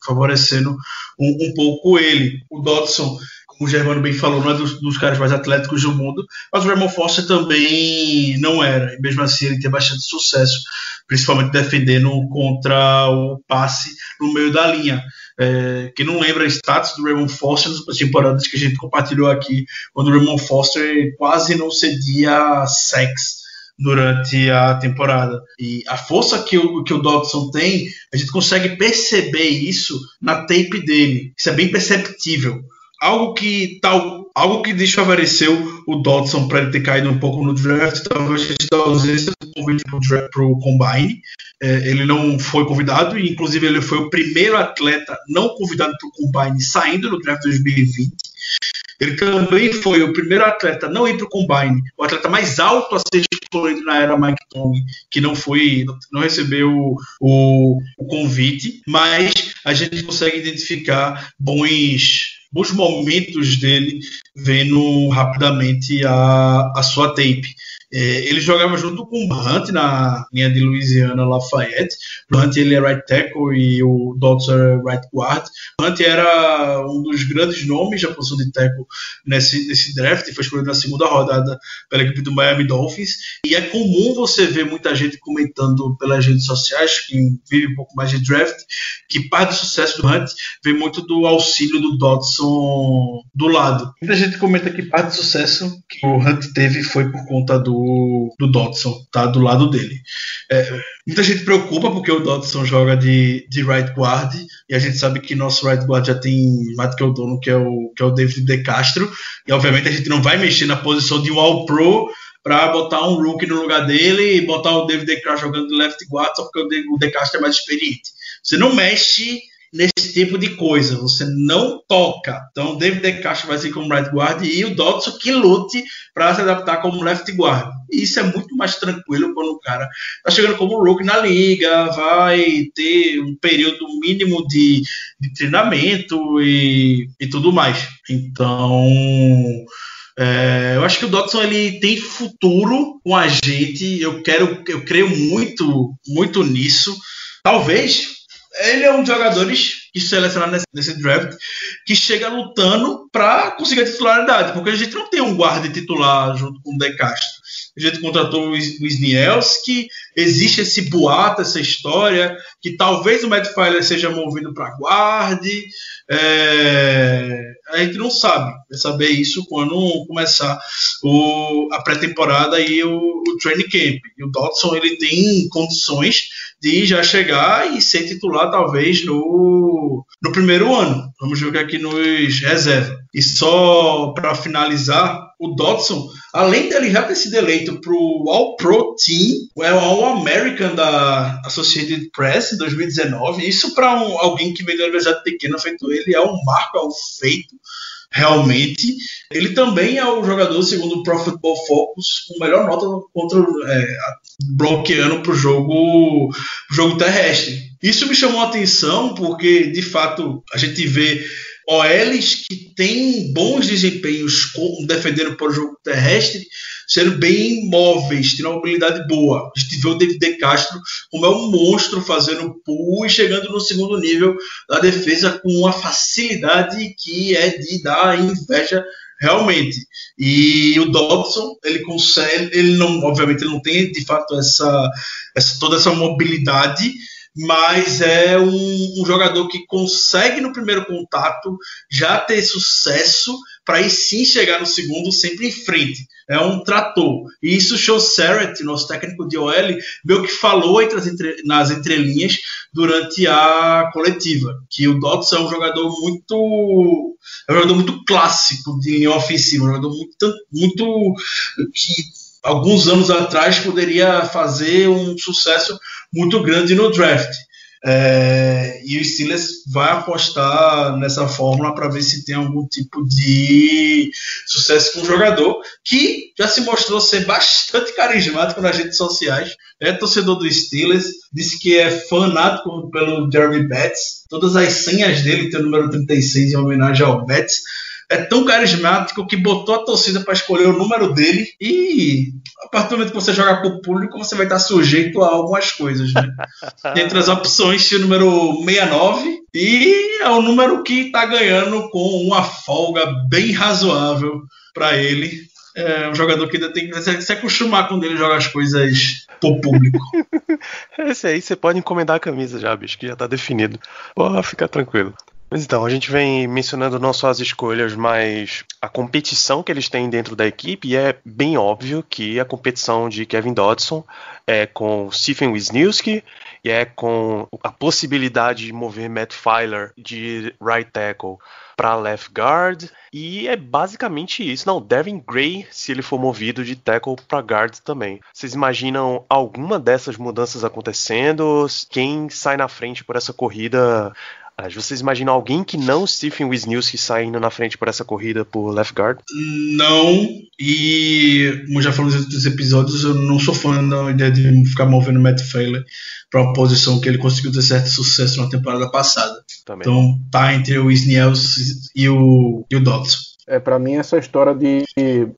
favorecendo um, um pouco ele. O Dodson como o Germano bem falou, não é dos, dos, caras mais atléticos do mundo, mas o Ramon Foster também não era, e mesmo assim ele tem bastante sucesso, principalmente defendendo contra o passe no meio da linha. É, quem não lembra status do Raymond Foster nas temporadas que a gente compartilhou aqui, quando o Raymond Foster quase não cedia sex durante a temporada. E a força que o, que o Dodson tem, a gente consegue perceber isso na tape dele. Isso é bem perceptível algo que tal algo que desfavoreceu o Dodson para ele ter caído um pouco no draft, talvez a ausência do convite para o Combine. É, ele não foi convidado, e inclusive ele foi o primeiro atleta não convidado para o Combine saindo do draft 2020. Ele também foi o primeiro atleta não ir para o Combine, o atleta mais alto a ser escolhido na era Mike Tomlin, que não foi, não recebeu o, o convite, mas a gente consegue identificar bons bons momentos dele vendo rapidamente a, a sua tape. É, ele jogava junto com o Hunt na linha de Louisiana Lafayette. O Hunt ele é right tackle e o Dodson é right guard. O Hunt era um dos grandes nomes da posição de tackle nesse, nesse draft, foi escolhido na segunda rodada pela equipe do Miami Dolphins. E é comum você ver muita gente comentando pelas redes sociais, que vive um pouco mais de draft, que parte do sucesso do Hunt vem muito do auxílio do Dodson do lado. Muita gente comenta que parte do sucesso que o Hunt teve foi por conta do do, do Dodson, tá do lado dele. É, muita gente preocupa porque o Dodson joga de, de right guard e a gente sabe que nosso right guard já tem mais do que o dono, que é o, que é o David De Castro, e obviamente a gente não vai mexer na posição de um All-Pro para botar um rookie no lugar dele e botar o David De Castro jogando de left guard só porque o De Castro é mais experiente. Você não mexe nesse tipo de coisa. Você não toca. Então, David De Castro vai ser como right guard e o Dodson que lute para se adaptar como left guard. E isso é muito mais tranquilo quando o cara está chegando como rookie na liga, vai ter um período mínimo de, de treinamento e, e tudo mais. Então. É, eu acho que o Dodson ele tem futuro com a gente. Eu quero, eu creio muito, muito nisso. Talvez ele é um dos jogadores que selecionado nesse, nesse, draft que chega lutando para conseguir a titularidade, porque a gente não tem um guarda titular junto com o De Castro. A gente contratou o Wisniewski, existe esse boato, essa história, que talvez o Matt Filer seja movido para guarde. É, a gente não sabe, vai saber isso quando começar o, a pré-temporada e o, o training camp. E o Dodson ele tem condições de já chegar e ser titular talvez no, no primeiro ano. Vamos jogar aqui nos reserva. E só para finalizar, o Dodson, além dele já ter sido eleito para o All-Pro Team, é o All-American da Associated Press em 2019, isso para um, alguém que veio da Universidade Pequena feito ele é um marco, é um feito realmente. Ele também é o jogador, segundo o Pro Football Focus, com melhor nota contra é, bloqueando para o jogo, jogo terrestre. Isso me chamou a atenção porque, de fato, a gente vê OLs que têm bons desempenhos defendendo para o jogo terrestre, sendo bem móveis, tendo uma mobilidade boa. A gente vê o David De Castro como é um monstro fazendo pull e chegando no segundo nível da defesa com uma facilidade que é de dar inveja realmente. E o Dobson, ele consegue, ele não, obviamente, ele não tem de fato essa, essa toda essa mobilidade mas é um, um, jogador que consegue no primeiro contato já ter sucesso para aí sim chegar no segundo sempre em frente. É um trator. E isso o Show Serrett, nosso técnico de OL, meio que falou entre entre, nas entrelinhas durante a coletiva, que o Dodson é um jogador muito é um jogador muito clássico de linha ofensiva, um jogador muito, muito que alguns anos atrás poderia fazer um sucesso muito grande no draft. É, e o Steelers vai apostar nessa fórmula para ver se tem algum tipo de sucesso com o jogador, que já se mostrou ser bastante carismático nas redes sociais. É torcedor do Steelers, disse que é fanático pelo Jeremy Betts. Todas as senhas dele tem o número 36 em homenagem ao Betts é tão carismático que botou a torcida para escolher o número dele e a partir do momento que você joga com o público, você vai estar sujeito a algumas coisas, né? [laughs] Entre as opções, o número 69 e é o número que está ganhando com uma folga bem razoável para ele. É um jogador que ainda tem que se acostumar quando ele joga as coisas pro público. [laughs] Esse aí você pode encomendar a camisa já, bicho, que já tá definido. Pô, fica tranquilo. Mas então, a gente vem mencionando não só as escolhas, mas a competição que eles têm dentro da equipe, e é bem óbvio que a competição de Kevin Dodson é com Stephen Wisniewski e é com a possibilidade de mover Matt Filer de right tackle para left guard, e é basicamente isso. Não, Devin Gray, se ele for movido de tackle para guard também. Vocês imaginam alguma dessas mudanças acontecendo? Quem sai na frente por essa corrida vocês imaginam alguém que não Stephen Wisniewski saindo na frente por essa corrida por left guard? Não, e como já falamos em outros episódios, eu não sou fã da ideia de ficar movendo Matt Failer para uma posição que ele conseguiu ter certo sucesso na temporada passada. Também. Então tá entre o Wisniewski e o, e o Dodson. É, para mim, essa história de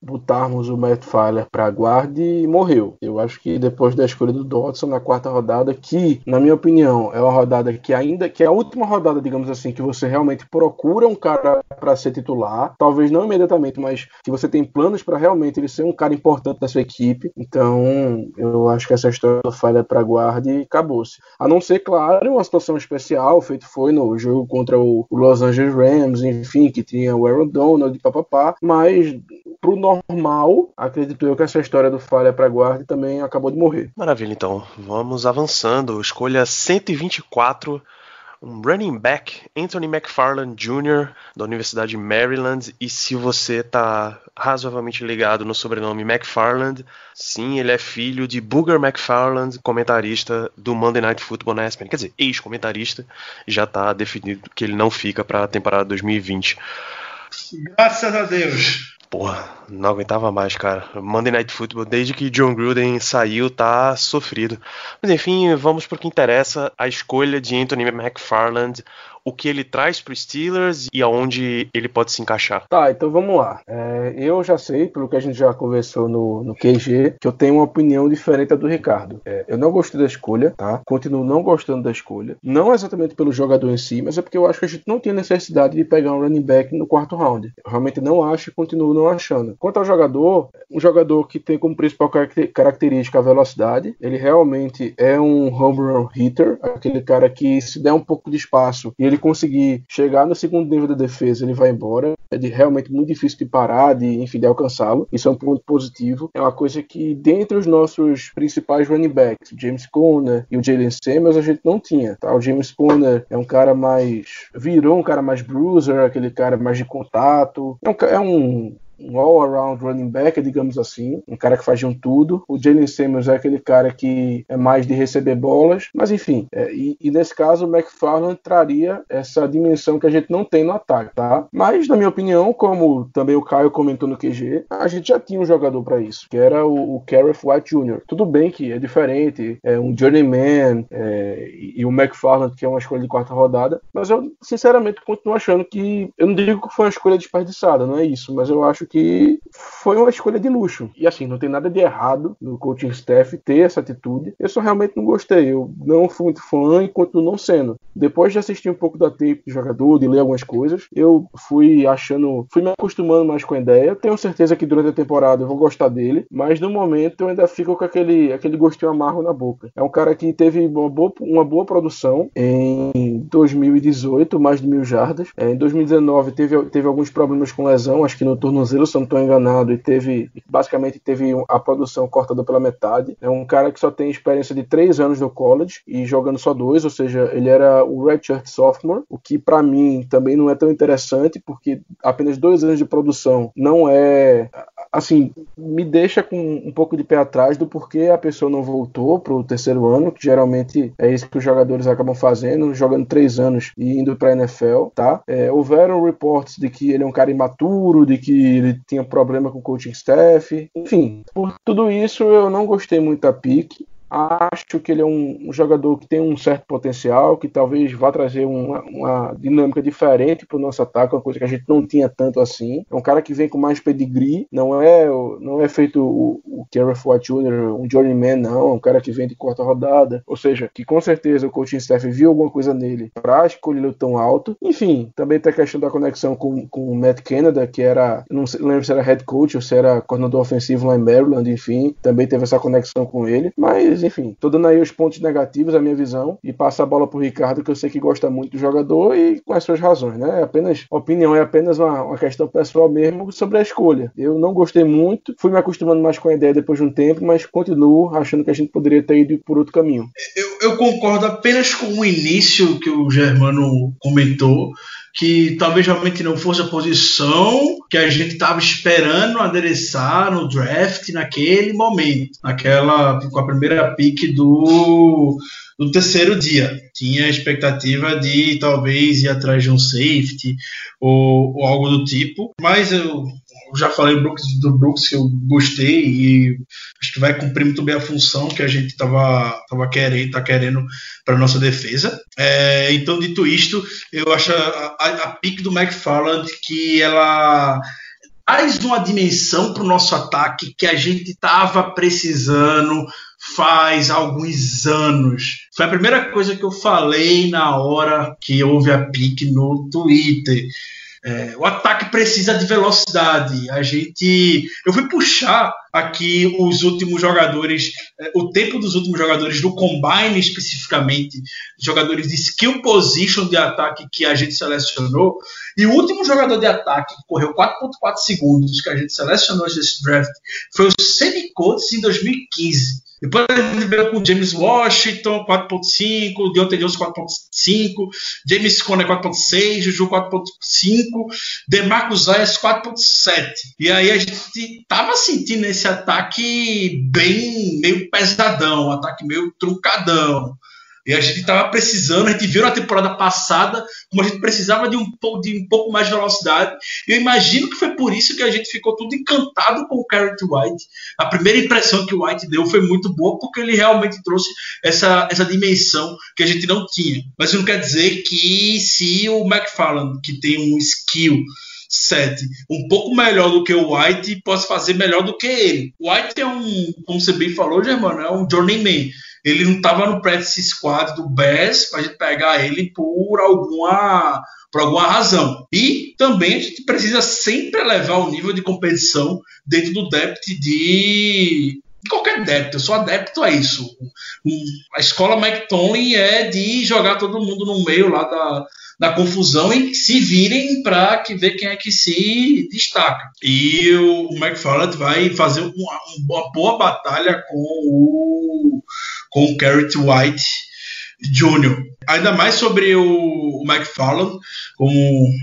botarmos o Matt Filer para guarde morreu. Eu acho que depois da escolha do Dodson na quarta rodada, que, na minha opinião, é uma rodada que ainda que é a última rodada, digamos assim, que você realmente procura um cara para ser titular, talvez não imediatamente, mas que você tem planos para realmente ele ser um cara importante da sua equipe. Então, eu acho que essa história do Filer para guarde acabou-se. A não ser, claro, uma situação especial, feito foi no jogo contra o Los Angeles Rams, enfim, que tinha o Aaron Donald saúde, papapá, mas pro normal, acredito eu que essa história do falha para guarda também acabou de morrer. Maravilha, então. Vamos avançando. Escolha 124 um running back, Anthony McFarland Jr., da Universidade de Maryland. E se você está razoavelmente ligado no sobrenome McFarland, sim, ele é filho de Booger McFarland, comentarista do Monday Night Football na ESPN. Quer dizer, ex-comentarista, já está definido que ele não fica para a temporada 2020. Graças a Deus. Porra, não aguentava mais, cara. Monday Night Football, desde que John Gruden saiu, tá sofrido. Mas enfim, vamos pro que interessa: a escolha de Anthony McFarland, o que ele traz pro Steelers e aonde ele pode se encaixar. Tá, então vamos lá. É, eu já sei, pelo que a gente já conversou no, no QG, que eu tenho uma opinião diferente do Ricardo. É, eu não gostei da escolha, tá? Continuo não gostando da escolha. Não exatamente pelo jogador em si, mas é porque eu acho que a gente não tinha necessidade de pegar um running back no quarto round. Eu realmente não acho e continuo não achando. Quanto ao jogador, um jogador que tem como principal característica a velocidade, ele realmente é um home run hitter, aquele cara que se der um pouco de espaço e ele conseguir chegar no segundo nível da defesa, ele vai embora. É de, realmente muito difícil de parar, de, enfim, de alcançá-lo. Isso é um ponto positivo. É uma coisa que, dentre os nossos principais running backs, James Conner e o Jalen Samuels, a gente não tinha. Tá? O James Conner é um cara mais. virou um cara mais bruiser, aquele cara mais de contato. É um, é um um all-around running back, digamos assim, um cara que faz de um tudo. O Jalen Samuels é aquele cara que é mais de receber bolas, mas enfim, é, e, e, nesse caso o McFarland traria essa dimensão que a gente não tem no ataque, tá? Mas, na minha opinião, como também o Caio comentou no QG, a gente já tinha um jogador para isso, que era o, o Kareth White Jr. Tudo bem que é diferente, é um journeyman é, e, e o McFarland, que é uma escolha de quarta rodada, mas eu, sinceramente, continuo achando que, eu não digo que foi uma escolha desperdiçada, não é isso, mas eu acho que foi uma escolha de luxo. E assim, não tem nada de errado no coaching staff ter essa atitude. Eu só realmente não gostei. Eu não fui muito fã e continuo não sendo. Depois de assistir um pouco da tape de jogador, de ler algumas coisas, eu fui achando, fui me acostumando mais com a ideia. Tenho certeza que durante a temporada eu vou gostar dele, mas no momento eu ainda fico com aquele, aquele gostinho amargo na boca. É um cara que teve uma boa, uma boa produção em 2018, mais de mil jardas. É, em 2019 teve, teve alguns problemas com lesão, acho que no tornozelo se eu não estou enganado, e teve basicamente teve a produção cortada pela metade. É um cara que só tem experiência de três anos no college e jogando só dois, ou seja, ele era o redshirt sophomore, o que para mim também não é tão interessante, porque apenas dois anos de produção não é assim, me deixa com um pouco de pé atrás do porquê a pessoa não voltou pro terceiro ano, que geralmente é isso que os jogadores acabam fazendo, jogando três anos e indo pra NFL, tá? É, houveram reports de que ele é um cara imaturo, de que ele tinha problema com o coaching staff, enfim, por tudo isso eu não gostei muito da pique. Acho que ele é um, um, jogador que tem um certo potencial, que talvez vá trazer uma, uma dinâmica diferente para o nosso ataque, uma coisa que a gente não tinha tanto assim. É um cara que vem com mais pedigree, não é, não é feito o, o Kerry White Jr., um journeyman, não. É um cara que vem de quarta rodada. Ou seja, que com certeza o coaching staff viu alguma coisa nele para escolhê-lo tão alto. Enfim, também tem a questão da conexão com, com o Matt Canada, que era, não, lembro se era head coach ou se era coordenador ofensivo lá em Maryland, enfim, também teve essa conexão com ele. Mas mas, enfim, tô dando aí os pontos negativos, a minha visão, e passa a bola pro Ricardo, que eu sei que gosta muito do jogador e com as suas razões, né? É apenas, opinião é apenas uma, uma questão pessoal mesmo sobre a escolha. Eu não gostei muito, fui me acostumando mais com a ideia depois de um tempo, mas continuo achando que a gente poderia ter ido por outro caminho. Eu, eu concordo apenas com o início que o Germano comentou que talvez realmente não fosse a posição que a gente estava esperando adereçar no draft naquele momento, naquela com a primeira pick do do terceiro dia. Tinha a expectativa de talvez ir atrás de um safety ou, ou algo do tipo, mas eu já falei do Brooks, do Brooks que eu gostei e acho que vai cumprir muito bem a função que a gente estava tava querendo, tá querendo para nossa defesa. É, então, dito isto, eu acho a, a, a pick do McFarland que ela traz uma dimensão para o nosso ataque que a gente estava precisando faz alguns anos. Foi a primeira coisa que eu falei na hora que houve a pique no Twitter. É, o ataque precisa de velocidade. A gente. Eu fui puxar aqui os últimos jogadores, é, o tempo dos últimos jogadores do Combine especificamente, jogadores de skill position de ataque que a gente selecionou. E o último jogador de ataque que correu 4.4 segundos que a gente selecionou nesse draft foi o Sammy Coates em 2015. Depois ele veio com James Washington 4.5, Deontay Jones 4.5, James Conner 4.6, Juju 4.5, DeMarcus Zayas 4.7. E aí a gente tava sentindo esse ataque bem meio pesadão, um ataque meio truncadão. E a gente estava precisando, a gente viu na temporada passada como a gente precisava de um, de um pouco mais de velocidade. Eu imagino que foi por isso que a gente ficou tudo encantado com o Carrot White. A primeira impressão que o White deu foi muito boa, porque ele realmente trouxe essa, essa dimensão que a gente não tinha. Mas isso não quer dizer que se o McFarland, que tem um skill set um pouco melhor do que o White, possa fazer melhor do que ele. O White é um, como você bem falou, Germano, é um journeyman ele não estava no practice squad do Bears para a gente pegar ele por alguma, por alguma razão. E também a gente precisa sempre elevar o nível de competição dentro do depth de qualquer débito, eu sou adepto a isso. A escola Tomlin é de jogar todo mundo no meio lá da, da confusão e se virem para que ver quem é que se destaca. E o McFarland vai fazer uma, uma boa batalha com o com o Garrett White Jr. Ainda mais sobre o, o McFarland, como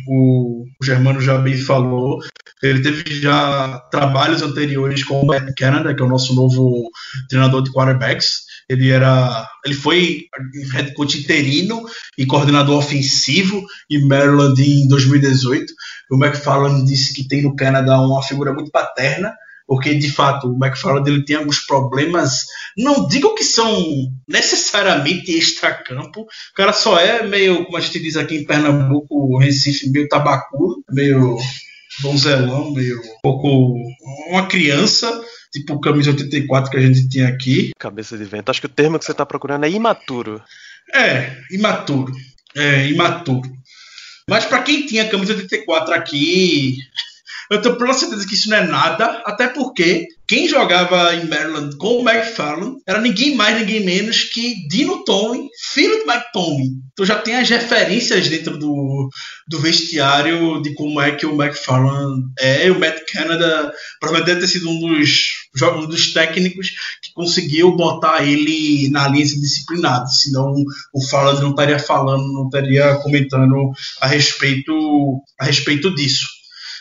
o, o Germano já bem falou, ele teve já trabalhos anteriores com o Matt Canada, que é o nosso novo treinador de quarterbacks. Ele era, ele foi head coach interino e coordenador ofensivo em Maryland em 2018. O McFarland disse que tem no Canadá uma figura muito paterna porque de fato o McFarland ele tem alguns problemas, não digo que são necessariamente extra-campo, o cara só é meio, como a gente diz aqui em Pernambuco, Recife, meio tabacudo, meio bonzelão, meio um pouco uma criança, tipo camisa 84 que a gente tinha aqui. Cabeça de vento. Acho que o termo que você está procurando é imaturo. É, imaturo. É, imaturo. Mas para quem tinha camisa 84 aqui, eu tenho plena certeza que isso não é nada, até porque quem jogava em Maryland com o McFarland era ninguém mais, ninguém menos que Dino Tomlin, filho do Mike Tomlin. Então já tem as referências dentro do, do vestiário de como é que o McFarland é. O Matt Canada provavelmente deve ter sido um dos, um dos técnicos que conseguiu botar ele na linha disciplinada. Senão o Farland não estaria falando, não estaria comentando a respeito, a respeito disso.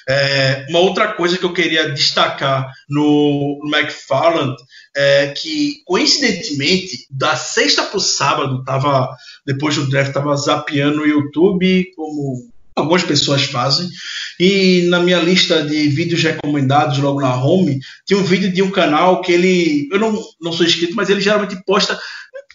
É, uma outra coisa que eu queria destacar no, McFarland é que, coincidentemente, da sexta para o sábado, tava, depois do draft, estava zapeando no YouTube, como algumas pessoas fazem, e na minha lista de vídeos recomendados logo na home, tinha um vídeo de um canal que ele, eu não, não sou inscrito, mas ele geralmente posta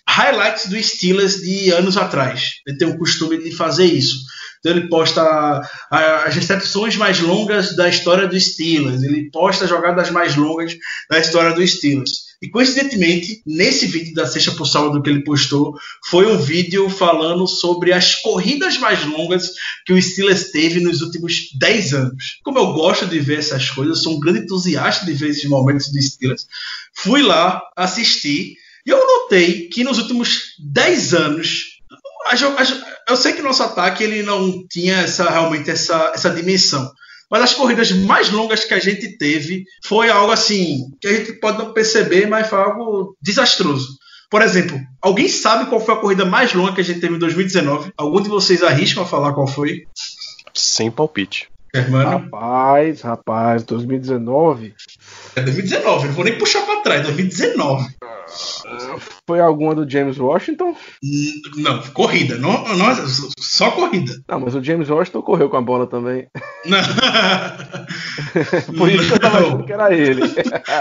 highlights do Steelers de anos atrás. Ele tem o costume de fazer isso. Então ele posta as recepções mais longas da história do Steelers, ele posta as jogadas mais longas da história do Steelers. E coincidentemente, nesse vídeo da sexta por sábado que ele postou, foi um vídeo falando sobre as corridas mais longas que o Steelers teve nos últimos 10 anos. Como eu gosto de ver essas coisas, sou um grande entusiasta de ver esses momentos do Steelers. Fui lá assistir e eu notei que nos últimos 10 anos eu sei que nosso ataque ele não tinha essa, realmente essa, essa dimensão. Mas as corridas mais longas que a gente teve foi algo assim que a gente pode não perceber, mas foi algo desastroso. Por exemplo, alguém sabe qual foi a corrida mais longa que a gente teve em 2019? Algum de vocês arriscam a falar qual foi? Sem palpite. Hermano? Rapaz, rapaz, 2019. É 2019, não vou nem puxar para trás, 2019. Foi alguma do James Washington? Não, corrida, não, não, só corrida. Não, mas o James Washington correu com a bola também. Não. [laughs] Por isso que eu tava achando que era ele.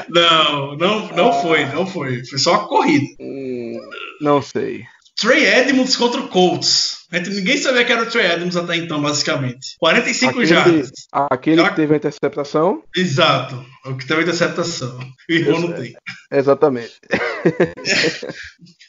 Não, não, não foi, não foi. Foi só a corrida. Hum, não sei. Trey Edmonds contra o Colts. Ninguém sabia que era o Trey Adams até então, basicamente. 45 aquele, jardas. Aquele que teve a interceptação? Exato. O que teve a interceptação. O irmão não tem. Exatamente.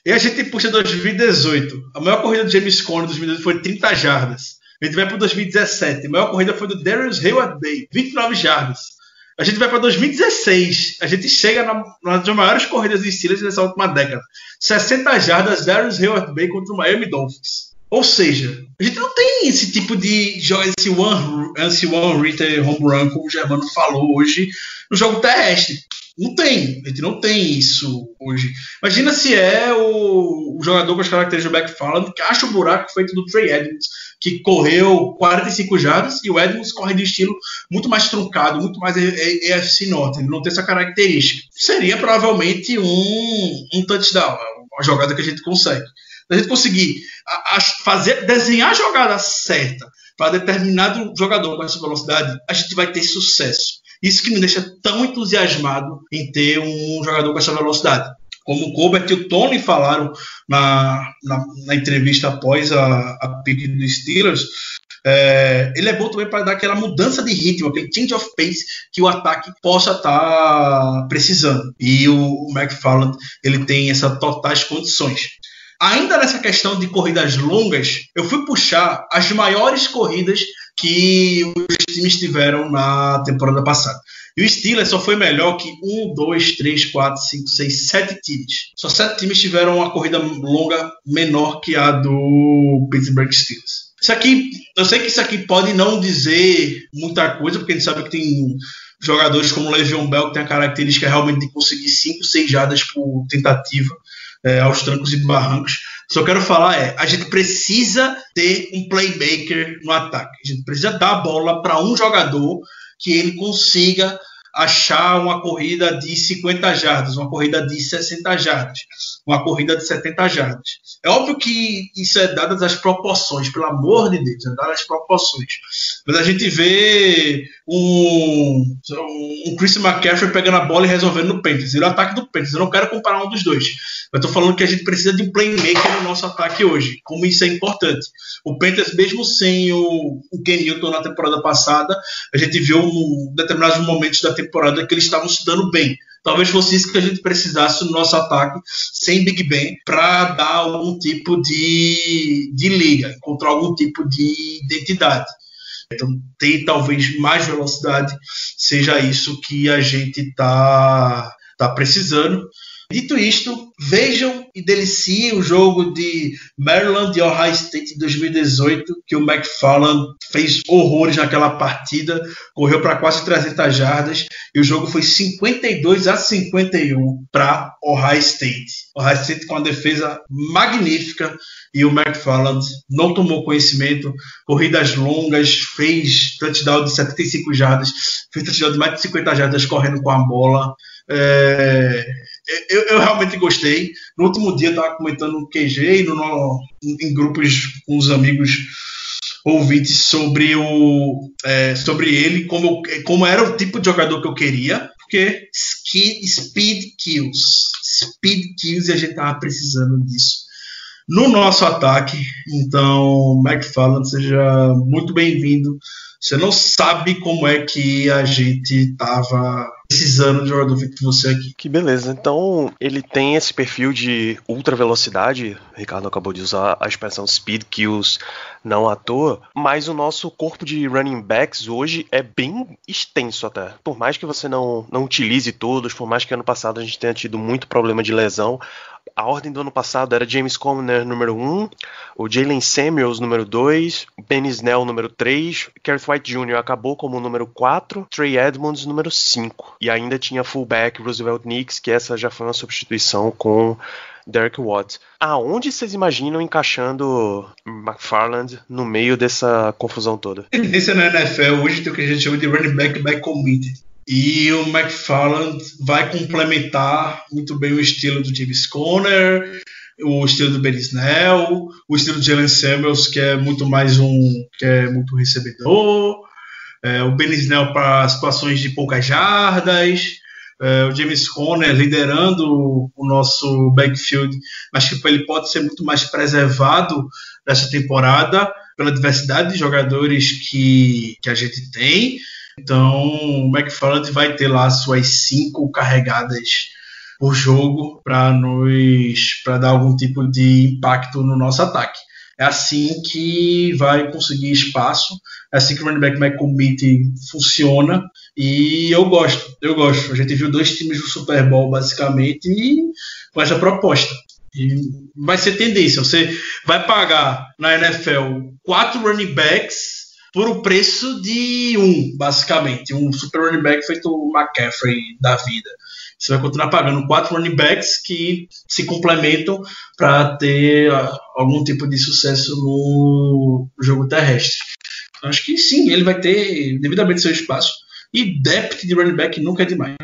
e a gente puxa 2018. A maior corrida do James Conner em 2018 foi 30 jardas. A gente vai para 2017. A maior corrida foi do Darius Hayward Bay, 29 jardas. A gente vai para 2016. A gente chega na, das maiores corridas de Steelers nessa última década. 60 jardas Darius Hayward Bay contra o Miami Dolphins. Ou seja, a gente não tem esse tipo de esse one, esse one Ritter home run, como o Germano falou hoje, no jogo terrestre. Não tem, a gente não tem isso hoje. Imagina se é o, o jogador com as características do McFarland que acha o buraco feito do Trey Edmonds, que correu 45 jardas, e o Edmonds corre de estilo muito mais truncado, muito mais EFC Norte. Ele não tem essa característica. Seria provavelmente um, um touchdown, uma jogada que a gente consegue. Se a gente conseguir a, a fazer, desenhar a jogada certa para determinado jogador com essa velocidade, a gente vai ter sucesso. Isso que me deixa tão entusiasmado em ter um jogador com essa velocidade. Como o Colbert e o Tony falaram na, na, na entrevista após a, a pick dos Steelers, é, ele é bom também para dar aquela mudança de ritmo, aquele change of pace que o ataque possa estar tá precisando. E o, o McFarland ele tem essas totais condições. Ainda nessa questão de corridas longas, eu fui puxar as maiores corridas que os times tiveram na temporada passada. E o Steelers só foi melhor que um, dois, três, quatro, cinco, seis, sete times. Só sete times tiveram uma corrida longa menor que a do Pittsburgh Steelers. Isso aqui, eu sei que isso aqui pode não dizer muita coisa, porque a gente sabe que tem jogadores como o Le'Veon Bell que tem a característica realmente de conseguir cinco, seis jardas por tentativa é, aos trancos e barrancos. Só quero falar é, a gente precisa ter um playmaker no ataque. A gente precisa dar a bola para um jogador que ele consiga achar uma corrida de 50 jardas, uma corrida de 60 jardas, uma corrida de 70 jardas. É óbvio que isso é dadas as proporções, pelo amor de Deus, é dadas as proporções. Mas a gente vê um, um Chris McCaffrey pegando a bola e resolvendo no Panthers. E o ataque do Panthers, eu não quero comparar um dos dois. Eu estou falando que a gente precisa de um playmaker no nosso ataque hoje, como isso é importante. O Panthers, mesmo sem o, o Ken Newton na temporada passada, a gente viu um, determinados momentos da temporada que eles estavam se dando bem. Talvez fosse isso que a gente precisasse no nosso ataque, sem Big Ben, para dar algum tipo de, de liga, encontrar algum tipo de identidade. Então, ter talvez mais velocidade seja isso que a gente está tá precisando. Dito isto, vejam e deliciem o jogo de Maryland e Ohio State de 2018, que o McFarland fez horrores naquela partida, correu para quase 300 jardas e o jogo foi 52 a 51 para Ohio State. Ohio State com uma defesa magnífica e o McFarland não tomou conhecimento, corridas longas, fez touchdown de 75 jardas, fez touchdown de mais de 50 jardas correndo com a bola. É, eu, eu, realmente gostei. No último dia, estava comentando no QG no, no, em grupos com os amigos ouvintes sobre, o, é, sobre ele, como, como era o tipo de jogador que eu queria, porque speed kills. Speed kills e a gente estava precisando disso no nosso ataque. Então, McFarland, seja muito bem-vindo. Você não sabe como é que a gente estava precisando de jogador feito você aqui. Que beleza. Então, ele tem esse perfil de ultra velocidade. O Ricardo acabou de usar a expressão speed kills não à toa, mas o nosso corpo de running backs hoje é bem extenso até. Por mais que você não, não utilize todos, por mais que ano passado a gente tenha tido muito problema de lesão, a ordem do ano passado era James Conner número 1, o Jalen Samuels número 2, Ben Snell número 3, Kerry White Jr. acabou como número 4, Trey Edmonds número 5. E ainda tinha fullback Roosevelt Nix, que essa já foi uma substituição com Derek Watt. Aonde vocês imaginam encaixando McFarland no meio dessa confusão toda? Tendência na NFL hoje tem o que a gente chama de running back by committee. E o McFarland vai complementar muito bem o estilo do James Conner, o estilo do Ben Snell, o estilo do Jalen Samuels, que é muito mais um que é muito recebedor, é, o Ben Snell para situações de poucas jardas, é, o James Conner liderando o nosso backfield, mas que ele pode ser muito mais preservado nessa temporada pela diversidade de jogadores que, que a gente tem então, o McFarland vai ter lá suas cinco carregadas por jogo para nos para dar algum tipo de impacto no nosso ataque. É assim que vai conseguir espaço, é assim que o running back McCommit funciona e eu gosto, eu gosto. A gente viu dois times do Super Bowl basicamente e com essa proposta. E vai ser tendência. Você vai pagar na NFL quatro running backs por o preço de um, basicamente. Um super running back feito o McCaffrey da vida. Você vai continuar pagando quatro running backs que se complementam para ter uh, algum tipo de sucesso no jogo terrestre. Acho que sim, ele vai ter devidamente seu espaço. E depth de running back nunca é demais.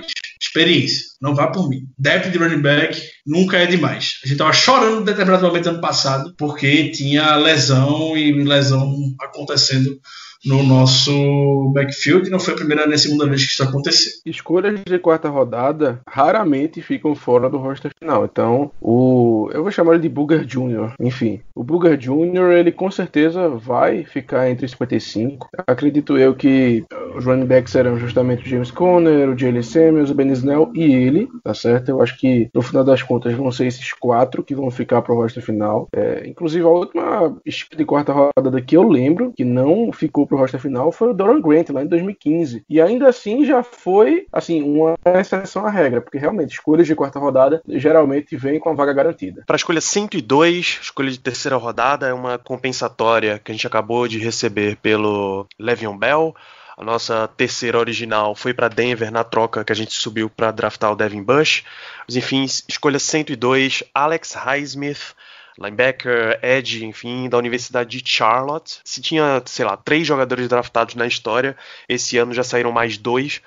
Experiência, não vá por mim. Depth de running back nunca é demais. A gente tava chorando em determinado momento ano passado porque tinha lesão e lesão acontecendo no nosso backfield. Não foi a primeira nem a segunda vez que isso aconteceu. Escolhas de quarta rodada raramente ficam fora do roster final. Então, o eu vou chamar ele de Booger Jr. Enfim, o Booger Jr. ele com certeza vai ficar entre os 55. Acredito eu que os running backs serão justamente o James Conner, o Jalen Samuels, o Ben Snell e ele, tá certo? Eu acho que no final das contas vão ser esses quatro que vão ficar pro roster final. É, inclusive a última de quarta rodada que eu lembro que não ficou pro pro roster final foi o Doran Grant, lá em 2015. E ainda assim já foi, assim, uma exceção à regra, porque realmente escolhas de quarta rodada geralmente vêm com a vaga garantida. Para a escolha 102, escolha de terceira rodada, é uma compensatória que a gente acabou de receber pelo Le'Veon Bell. A nossa terceira original foi para Denver na troca que a gente subiu para draftar o Devin Bush. Mas enfim, escolha 102, Alex Highsmith linebacker, edge, enfim, da Universidade de Charlotte. Se tinha, sei lá, três jogadores draftados na história, esse ano já saíram mais dois.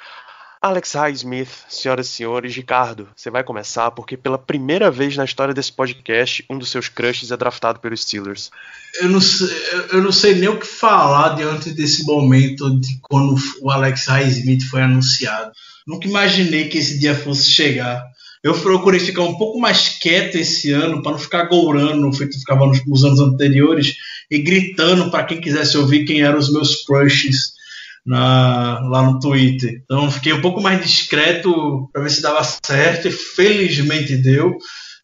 Alex Highsmith, senhoras e senhores, Ricardo, você vai começar porque pela primeira vez na história desse podcast, um dos seus crushes é draftado pelos Steelers. Eu não sei, eu não sei nem o que falar diante desse momento de quando o Alex Highsmith foi anunciado. Nunca imaginei que esse dia fosse chegar. Eu procurei ficar um pouco mais quieto esse ano para não ficar gourando, feito ficava nos, nos anos anteriores, e gritando para quem quisesse ouvir quem eram os meus crushes na, lá no Twitter. Então fiquei um pouco mais discreto para ver se dava certo, e felizmente deu.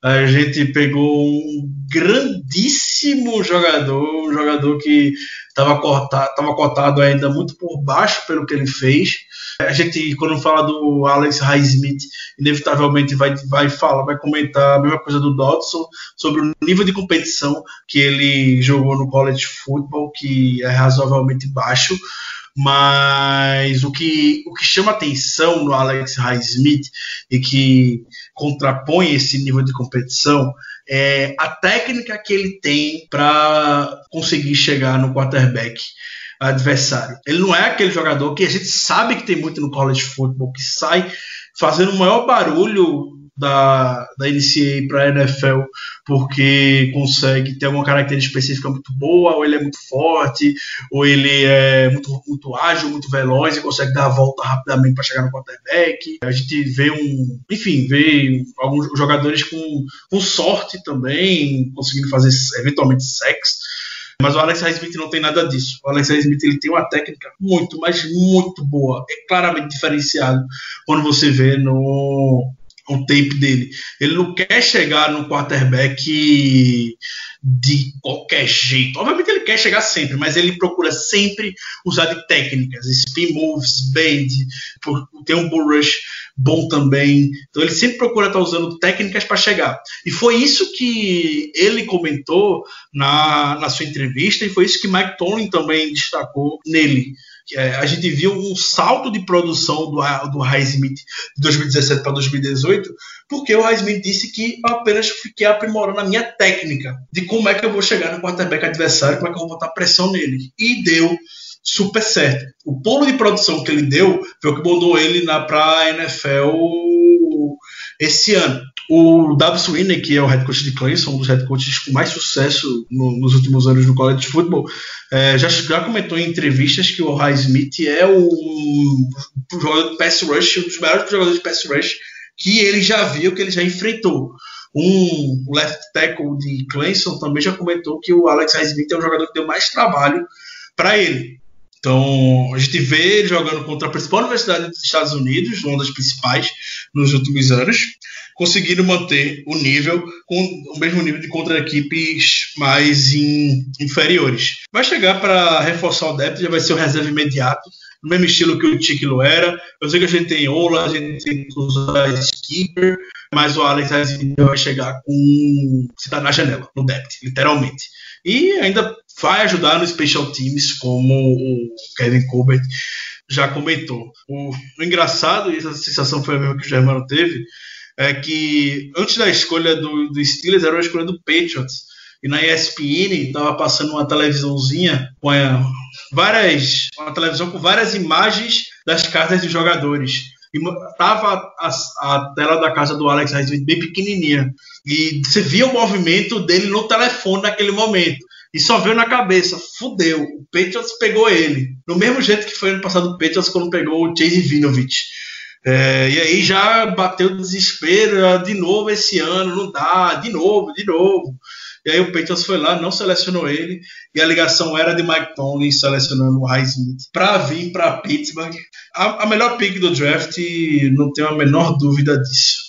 A gente pegou um grandíssimo jogador, um jogador que estava cotado, cotado ainda muito por baixo pelo que ele fez a gente, quando fala do Alex Highsmith, inevitavelmente vai, vai falar, vai comentar a mesma coisa do Dodson, sobre o nível de competição que ele jogou no college football, que é razoavelmente baixo. Mas o que, o que chama atenção no Alex Highsmith e que contrapõe esse nível de competição é a técnica que ele tem para conseguir chegar no quarterback adversário. Ele não é aquele jogador que a gente sabe que tem muito no college football, que sai fazendo o maior barulho da, da NCAA para a NFL porque consegue ter alguma característica específica muito boa, ou ele é muito forte, ou ele é muito, muito ágil, muito veloz e consegue dar a volta rapidamente para chegar no quarterback. A gente vê um, enfim, vê alguns jogadores com, com sorte também, conseguindo fazer eventualmente sexo mas o Alex Highsmith não tem nada disso. O Alex Highsmith ele tem uma técnica muito, mas muito boa. É claramente diferenciado quando você vê no o tape dele. Ele não quer chegar no quarterback de qualquer jeito. Obviamente ele quer chegar sempre, mas ele procura sempre usar de técnicas, spin moves, bend, tem um bull rush bom também. Então ele sempre procura estar usando técnicas para chegar. E foi isso que ele comentou na, na sua entrevista e foi isso que Mike Tomlin também destacou nele. É, a gente viu um salto de produção do, do Highsmith de 2017 para 2018, porque o Highsmith disse que apenas fiquei aprimorando a minha técnica de como é que eu vou chegar no quarterback adversário, como é que eu vou botar pressão nele. E deu super certo. O pulo de produção que ele deu foi o que mandou ele para a NFL esse ano. O W. Swinney, que é o head coach de Clemson, um dos head coaches com mais sucesso no, nos últimos anos no college football, é, já, já comentou em entrevistas que o Highsmith é o, o jogador de pass rush, um dos melhores jogadores de pass rush que ele já viu, que ele já enfrentou. Um left tackle de Clemson também já comentou que o Alex Highsmith é o jogador que deu mais trabalho para ele. Então, a gente vê ele jogando contra a principal universidade dos Estados Unidos, uma das principais, nos últimos anos, conseguindo manter o nível com o mesmo nível de contra equipes mais in, inferiores. Vai chegar para reforçar o depth, já vai ser o reserva imediato, no mesmo estilo que o Tiquilo era. Eu sei que a gente tem Ola, a gente tem usar Skipper, mas o Alex vai chegar com. Você tá na janela, no depth, literalmente. E ainda vai ajudar no Special Teams, como o Kevin Colbert já comentou. O, o engraçado, e essa sensação foi a mesma que o Germano teve, é que antes da escolha do, do Steelers era a escolha do Patriots. E na ESPN estava passando uma televisãozinha com várias. Uma televisão com várias imagens das cartas dos jogadores. E tava a, a tela da casa do Alex Highsmith bem pequenininha. E você via o movimento dele no telefone naquele momento. E só veio na cabeça, fudeu, o Patriots pegou ele. Do mesmo jeito que foi ano passado o Patriots quando pegou o Chase Vinovich. É, e aí já bateu o desespero, de novo esse ano, não dá, de novo, de novo. E aí o Patriots foi lá, não selecionou ele, e a ligação era de Mike Tomlin selecionando o Highsmith para vir para Pittsburgh. A, a melhor pick do draft, não tenho a menor dúvida disso.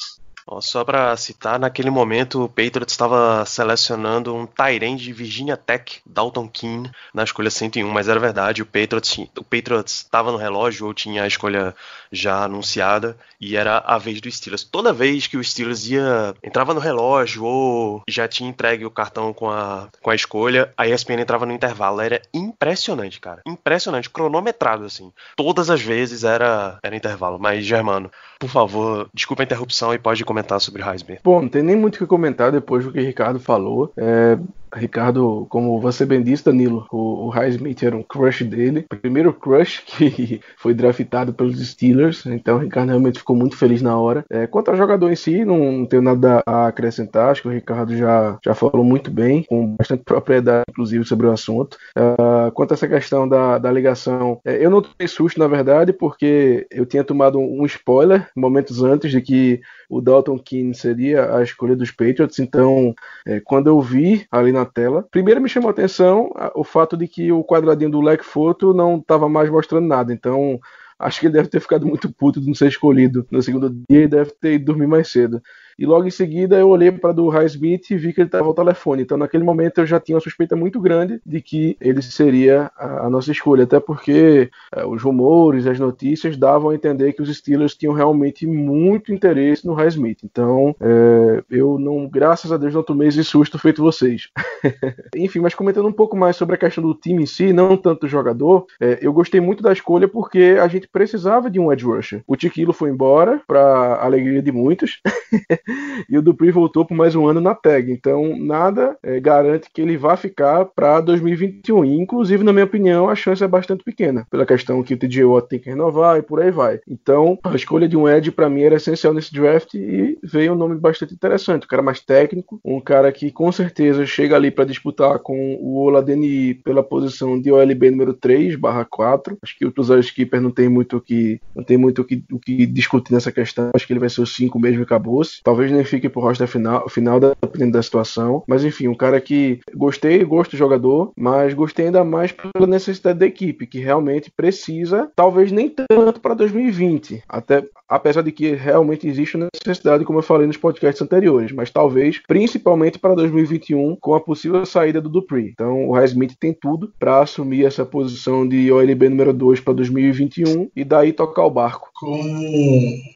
Só para citar, naquele momento o Patriots estava selecionando um Tyrande de Virginia Tech, Dalton Keane, na escolha 101, mas era verdade, o Patriots o Patriots estava no relógio ou tinha a escolha já anunciada e era a vez do Steelers. Toda vez que o Steelers ia entrava no relógio ou já tinha entregue o cartão com a, com a escolha, a ESPN entrava no intervalo. Era impressionante, cara. Impressionante, cronometrado assim. Todas as vezes era era intervalo, mas Germano, por favor, desculpa a interrupção e pode comentar sobre Heisman. Bom, não tem nem muito o que comentar depois do que o Ricardo falou. É, Ricardo, como você bem disse, Danilo, o, o era um crush dele. Primeiro crush que [laughs] foi draftado pelos Steelers. Então o Ricardo realmente ficou muito feliz na hora. É, quanto ao jogador em si, não, não tenho nada a acrescentar. Acho que o Ricardo já, já falou muito bem, com bastante propriedade, inclusive, sobre o assunto. Uh, quanto a essa questão da, da ligação, é, eu não tomei susto, na verdade, porque eu tinha tomado um spoiler momentos antes de que o Dalton Keane seria a escolha dos Patriots. Então, é, quando eu vi ali na tela, primeiro me chamou a atenção o fato de que o quadradinho do Leque Foto não estava mais mostrando nada. Então, acho que ele deve ter ficado muito puto de não ser escolhido no segundo dia e deve ter ido dormir mais cedo. E logo em seguida eu olhei para do Highsmith e vi que ele estava ao telefone. Então naquele momento eu já tinha uma suspeita muito grande de que ele seria a, a nossa escolha, até porque é, os rumores, as notícias davam a entender que os Steelers tinham realmente muito interesse no Highsmith. Então é, eu não, graças a Deus, não tomei esse susto feito vocês. [laughs] Enfim, mas comentando um pouco mais sobre a questão do time em si, não tanto do jogador, é, eu gostei muito da escolha porque a gente precisava de um edge rusher. O Tiquilo foi embora, para alegria de muitos. [laughs] [laughs] e o Dupree voltou por mais um ano na tag. Então, nada é, garante que ele vá ficar para 2021. E, inclusive, na minha opinião, a chance é bastante pequena, pela questão que o TJ Watt tem que renovar e por aí vai. Então, a escolha de um Ed para mim era essencial nesse draft e veio um nome bastante interessante. Um cara mais técnico, um cara que com certeza chega ali para disputar com o Oladeni pela posição de OLB número 3/4. Acho que o Tuzar Skipper não tem muito o que não tem muito o que, o que discutir nessa questão. Acho que ele vai ser o 5 mesmo e acabou-se. Talvez nem fique pro roster final, final dependendo da situação. Mas enfim, um cara que gostei, gosto do jogador, mas gostei ainda mais pela necessidade da equipe, que realmente precisa, talvez nem tanto para 2020. Até apesar de que realmente existe necessidade, como eu falei nos podcasts anteriores, mas talvez principalmente para 2021 com a possível saída do Dupree. Então o Highsmith tem tudo para assumir essa posição de OLB número 2 para 2021 e daí tocar o barco. Como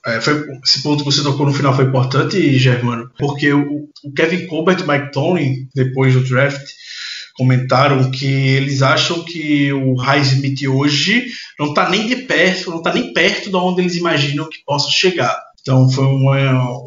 é, foi, esse ponto que você tocou no final foi importante, Germano, porque o, o Kevin Colbert e Mike Tomlin, depois do draft, comentaram que eles acham que o Highsmith hoje não está nem de perto, não está nem perto de onde eles imaginam que possa chegar. Então foi uma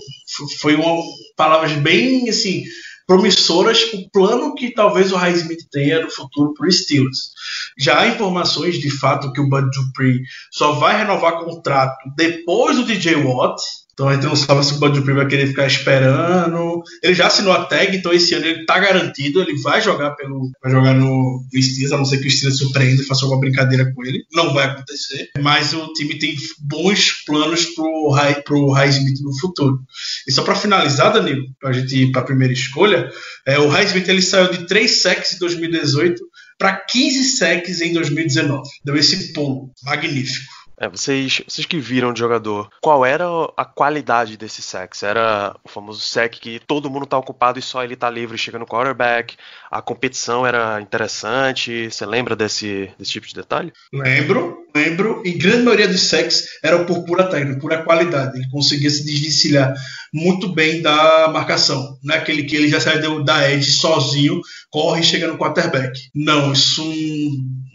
foi uma palavras bem assim promissoras para o plano que talvez o Highsmith tenha no futuro para o Steelers. Já há informações de fato que o Bud Dupree só vai renovar contrato depois do DJ Watt, então a gente não sabe se o Bud Dupree vai querer ficar esperando. Ele já assinou a tag, então esse ano ele tá garantido. Ele vai jogar pelo. Vai jogar no, no Steelers, a não ser que o Steelers surpreenda e faça alguma brincadeira com ele. Não vai acontecer. Mas o time tem bons planos pro, High, pro Highsmith no futuro. E só para finalizar, Danilo, pra gente ir pra primeira escolha, é, o Highsmith ele saiu de 3 sacks em 2018 para 15 sacks em 2019. Deu esse pulo magnífico. É, vocês, vocês que viram de jogador, qual era a qualidade desse sex? Era o famoso sec que todo mundo tá ocupado e só ele tá livre chega no quarterback? A competição era interessante? Você lembra desse, desse tipo de detalhe? Lembro, lembro. E grande maioria dos sex era por pura técnica, pura qualidade. Ele conseguia se desvencilhar muito bem da marcação. Não é aquele que ele já sai da edge sozinho, corre e chega no quarterback. Não, isso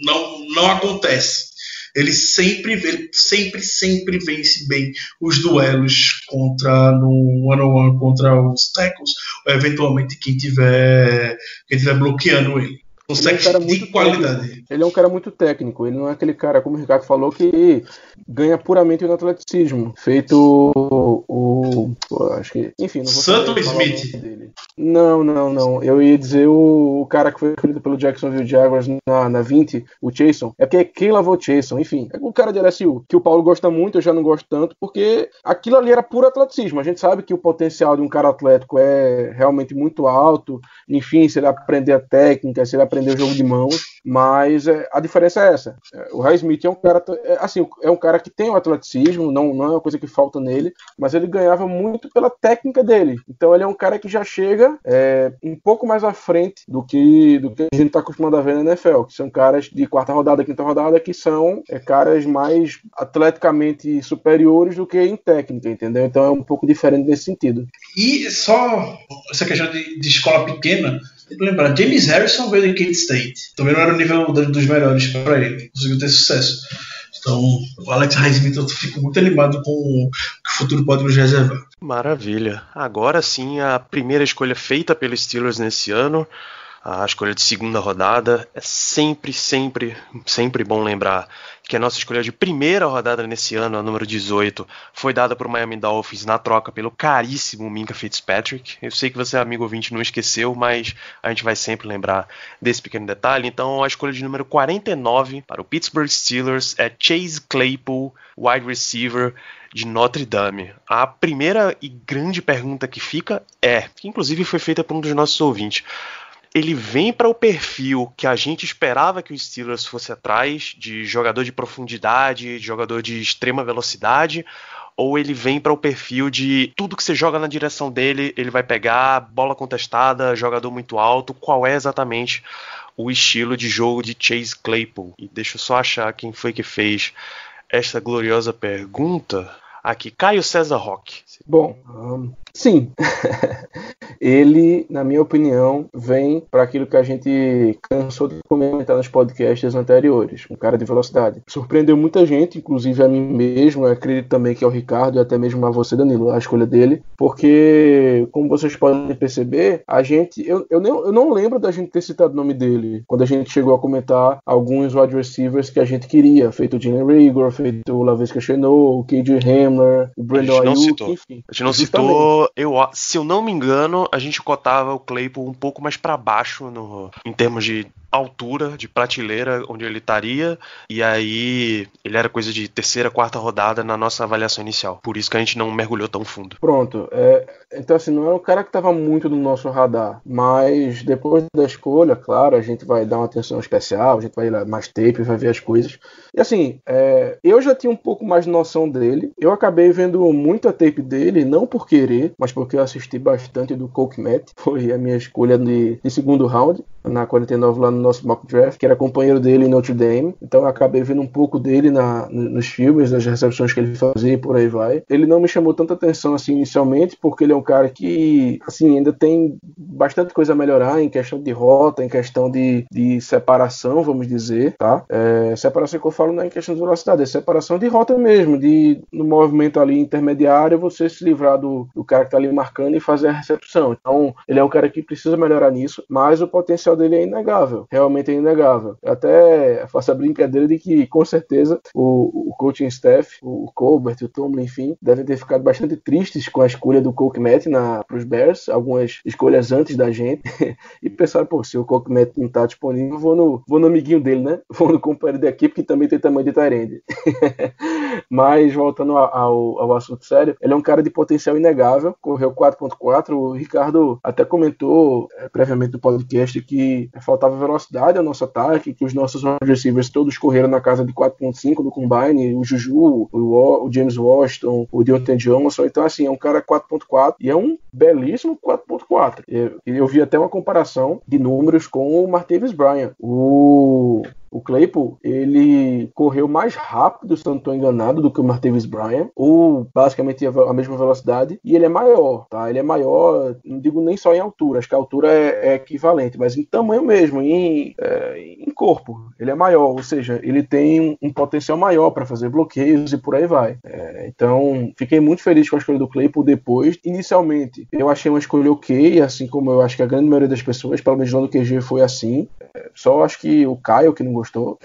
não, não acontece. Ele sempre, ele sempre, sempre vence bem os duelos contra no one on one contra os tackles, ou eventualmente quem tiver quem tiver bloqueando ele. Consegue Ele é um cara de muito qualidade. técnico. Ele é um cara muito técnico. Ele não é aquele cara, como o Ricardo falou, que ganha puramente no atleticismo. Feito o. o- acho que. Enfim, não vou Santo saber falar o Smith. dele. Não, não, não. Eu ia dizer o, o cara que foi escolhido pelo Jacksonville Jaguars na, na 20, o Jason. É porque quem lavou o Jason, enfim. É o cara de LSU, que o Paulo gosta muito, eu já não gosto tanto, porque aquilo ali era puro atleticismo. A gente sabe que o potencial de um cara atlético é realmente muito alto. Enfim, se ele aprender a técnica, se ele aprender o jogo de mãos, mas é, a diferença é essa. É, O Ray Smith é um cara, é, assim, é um cara que tem o atleticismo, não, não é uma coisa que falta nele, mas ele ganhava muito pela técnica dele. Então ele é um cara que já chega é, um pouco mais à frente do que, do que a gente está acostumado a ver na NFL, que são caras de quarta rodada, quinta rodada, que são é, caras mais atleticamente superiores do que em técnica, entendeu? Então é um pouco diferente nesse sentido. E só essa questão de, de escola pequena, tem que lembrar, James Harrison veio de Kent State. Também não era o nível do- dos melhores para ele. Conseguiu ter sucesso. Então, o Alex Highsmith, eu fico muito animado com o que o futuro pode nos reservar. Maravilha. Agora sim, a primeira escolha feita pelos Steelers nesse ano, a escolha de segunda rodada. É sempre, sempre, sempre bom lembrar que a nossa escolha de primeira rodada nesse ano, a número 18, foi dada o Miami Dolphins na troca pelo caríssimo Minka Fitzpatrick. Eu sei que você, amigo ouvinte, não esqueceu, mas a gente vai sempre lembrar desse pequeno detalhe. Então, a escolha de número 49 para o Pittsburgh Steelers é Chase Claypool, wide receiver de Notre Dame. A primeira e grande pergunta que fica é, que inclusive foi feita por um dos nossos ouvintes. Ele vem para o perfil que a gente esperava que o Steelers fosse atrás, de jogador de profundidade, de jogador de extrema velocidade, ou ele vem para o perfil de tudo que você joga na direção dele, ele vai pegar, bola contestada, jogador muito alto. Qual é exatamente o estilo de jogo de Chase Claypool? E deixa eu só achar quem foi que fez esta gloriosa pergunta. Aqui, Caio César Roque. Bom, ahn, sim. [laughs] ele, na minha opinião, vem para aquilo que a gente cansou de comentar nos podcasts anteriores, um cara de velocidade. Surpreendeu muita gente, inclusive a mim mesmo, acredito também que é o Ricardo e até mesmo a você, Danilo, a escolha dele, porque, como vocês podem perceber, a gente, eu, eu, não, eu não lembro da gente ter citado o nome dele quando a gente chegou a comentar alguns wide receivers que a gente queria, feito o Jalen Rigor, feito o Lavisca Chenot, o KJ Hamler, o Brandon A gente não Ayuk, citou. enfim. A gente não Justamente. citou, eu, se eu não me engano, a gente cotava o Claypool um pouco mais para baixo no, em termos de altura, de prateleira, onde ele estaria, e aí ele era coisa de terceira, quarta rodada na nossa avaliação inicial. Por isso que a gente não mergulhou tão fundo. Pronto. é, então, assim, não era um cara que estava muito no nosso radar. Mas depois da escolha, claro, a gente vai dar uma atenção especial, a gente vai ir lá mais tape, vai ver as coisas. E assim, é, eu já tinha um pouco mais de noção dele. Eu acabei vendo muita tape dele, não por querer, mas porque eu assisti bastante do Coke Matt. [laughs] Foi a minha escolha de, de segundo round, na 49 lá no nosso mock draft, que era companheiro dele em Notre Dame. Então eu acabei vendo um pouco dele na, nos filmes, nas recepções que ele fazia e por aí vai. Ele não me chamou tanta atenção assim inicialmente, porque ele é um cara que assim ainda tem bastante coisa a melhorar em questão de rota, em questão de, de separação, vamos dizer, tá? É, separação que eu falo não é em questão de velocidade, é separação de rota mesmo, de no movimento ali intermediário você se livrar do, do cara que tá ali marcando e fazer a recepção. Então ele é um cara que precisa melhorar nisso, mas o potencial dele é inegável, realmente é inegável. Eu até faço a brincadeira de que com certeza o, o coaching staff, o Colbert, o Tomlin, enfim, devem ter ficado bastante tristes com a escolha do Matt para os Bears, algumas escolhas antes da gente, [laughs] e pensaram, pô, se o Matt não tá disponível, vou no, vou no amiguinho dele, né? [laughs] Vou no companheiro da equipe que também tem tamanho de Tyrande. [laughs] Mas voltando ao, ao assunto sério, ele é um cara de potencial inegável, correu 4.4, o Ricardo até comentou é, previamente no podcast que que faltava velocidade ao nosso ataque, que os nossos receivers todos correram na casa de 4.5 do combine, o Juju, o, o James Washington, o Deontay Johnson, então assim, é um cara 4.4 e é um belíssimo 4.4. Eu, eu vi até uma comparação de números com o Martavis Bryant. O o Claypool, ele correu mais rápido, se eu não estou enganado, do que o Martavis Bryant, ou basicamente a mesma velocidade, e ele é maior, tá? Ele é maior, não digo nem só em altura, acho que a altura é, é equivalente, mas em tamanho mesmo, em, é, em corpo, ele é maior, ou seja, ele tem um, um potencial maior para fazer bloqueios e por aí vai. É, então, fiquei muito feliz com a escolha do Claypool depois. Inicialmente, eu achei uma escolha ok, assim como eu acho que a grande maioria das pessoas, pelo menos lá no QG foi assim. É, só acho que o Caio que não gostou.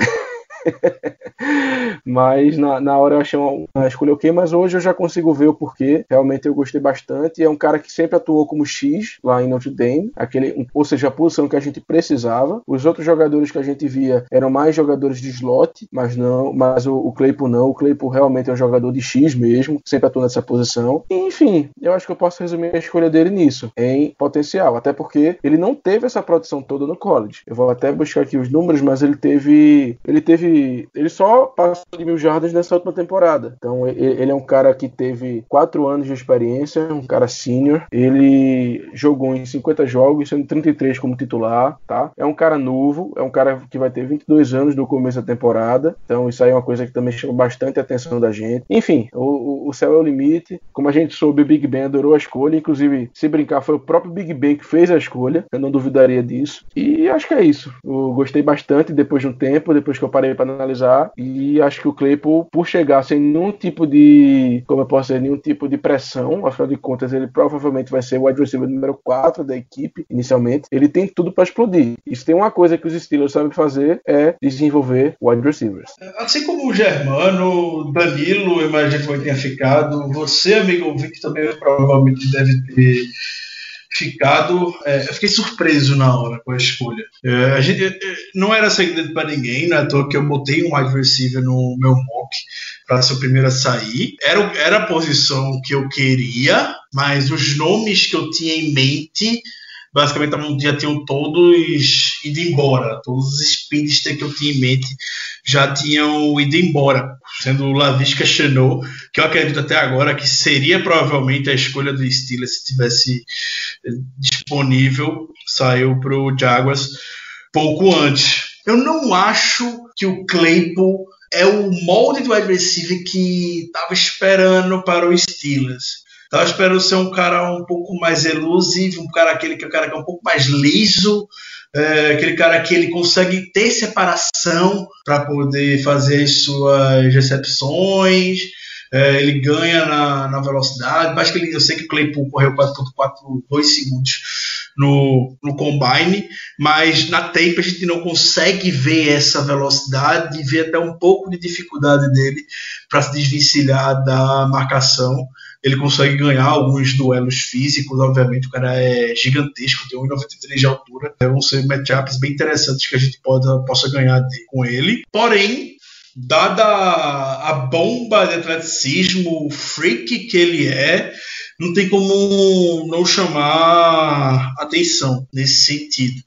[laughs] mas na, na hora eu achei uma, uma escolha ok, mas hoje eu já consigo ver o porquê. Realmente eu gostei bastante. É um cara que sempre atuou como X lá em Notre Dame, aquele, ou seja, a posição que a gente precisava. Os outros jogadores que a gente via eram mais jogadores de slot, mas não, mas o, o Claypool não. O Claypool realmente é um jogador de X mesmo, sempre atua nessa posição. Enfim, eu acho que eu posso resumir a escolha dele nisso, em potencial, até porque ele não teve essa produção toda no college. Eu vou até buscar aqui os números, mas ele teve, ele teve ele, só passou de mil jardas nessa última temporada. Então ele, é um cara que teve quatro anos de experiência, um cara sênior. Ele jogou em 50 jogos, sendo 33 como titular, tá? É um cara novo, é um cara que vai ter 22 anos no começo da temporada. Então isso aí é uma coisa que também chama bastante a atenção da gente. Enfim, o, o céu é o limite. Como a gente soube, o Big Ben adorou a escolha. Inclusive, se brincar, foi o próprio Big Ben que fez a escolha. Eu não duvidaria disso. E acho que é isso. Eu gostei bastante depois de um tempo, depois que eu parei para analisar. E acho que o Claypool, por chegar sem nenhum tipo de, como eu posso dizer, nenhum tipo de pressão, afinal de contas, ele provavelmente vai ser o wide receiver número 4 da equipe, inicialmente. Ele tem tudo para explodir. E se tem uma coisa que os Steelers sabem fazer é desenvolver wide receivers. Assim como o Germano, Danilo, imagino que tenha ficado, você, amigo ouvinte, também provavelmente deve ter ficado. É, eu fiquei surpreso na hora com a escolha. É, a gente é, não era segredo para ninguém, né? Tô que eu botei um wide receiver no meu mock para ser o primeiro a sair. Era, era a posição que eu queria, mas os nomes que eu tinha em mente basicamente já tinham todos ido embora. Todos os speedsters que eu tinha em mente já tinham ido embora, sendo o Lavisca Chenot, que eu acredito até agora que seria provavelmente a escolha do Steelers se tivesse disponível, saiu para o Jaguars pouco antes. Eu não acho que o Claypool é o molde do receiver que estava esperando para o Steelers. Tava esperando ser um cara um pouco mais elusivo, um cara aquele que é um cara que é um pouco mais liso, é, aquele cara que ele consegue ter separação para poder fazer as suas recepções. É, ele ganha na, na velocidade. Acho que ele, eu sei que o Claypool correu 4.42 segundos no, no combine, mas na tape a gente não consegue ver essa velocidade e ver até um pouco de dificuldade dele para se desvencilhar da marcação ele consegue ganhar alguns duelos físicos, obviamente o cara é gigantesco, tem 1,93 de altura, vão ser matchups bem interessantes que a gente pode, possa ganhar com ele. Porém, dada a bomba de atleticismo, o freak que ele é, não tem como não chamar atenção nesse sentido.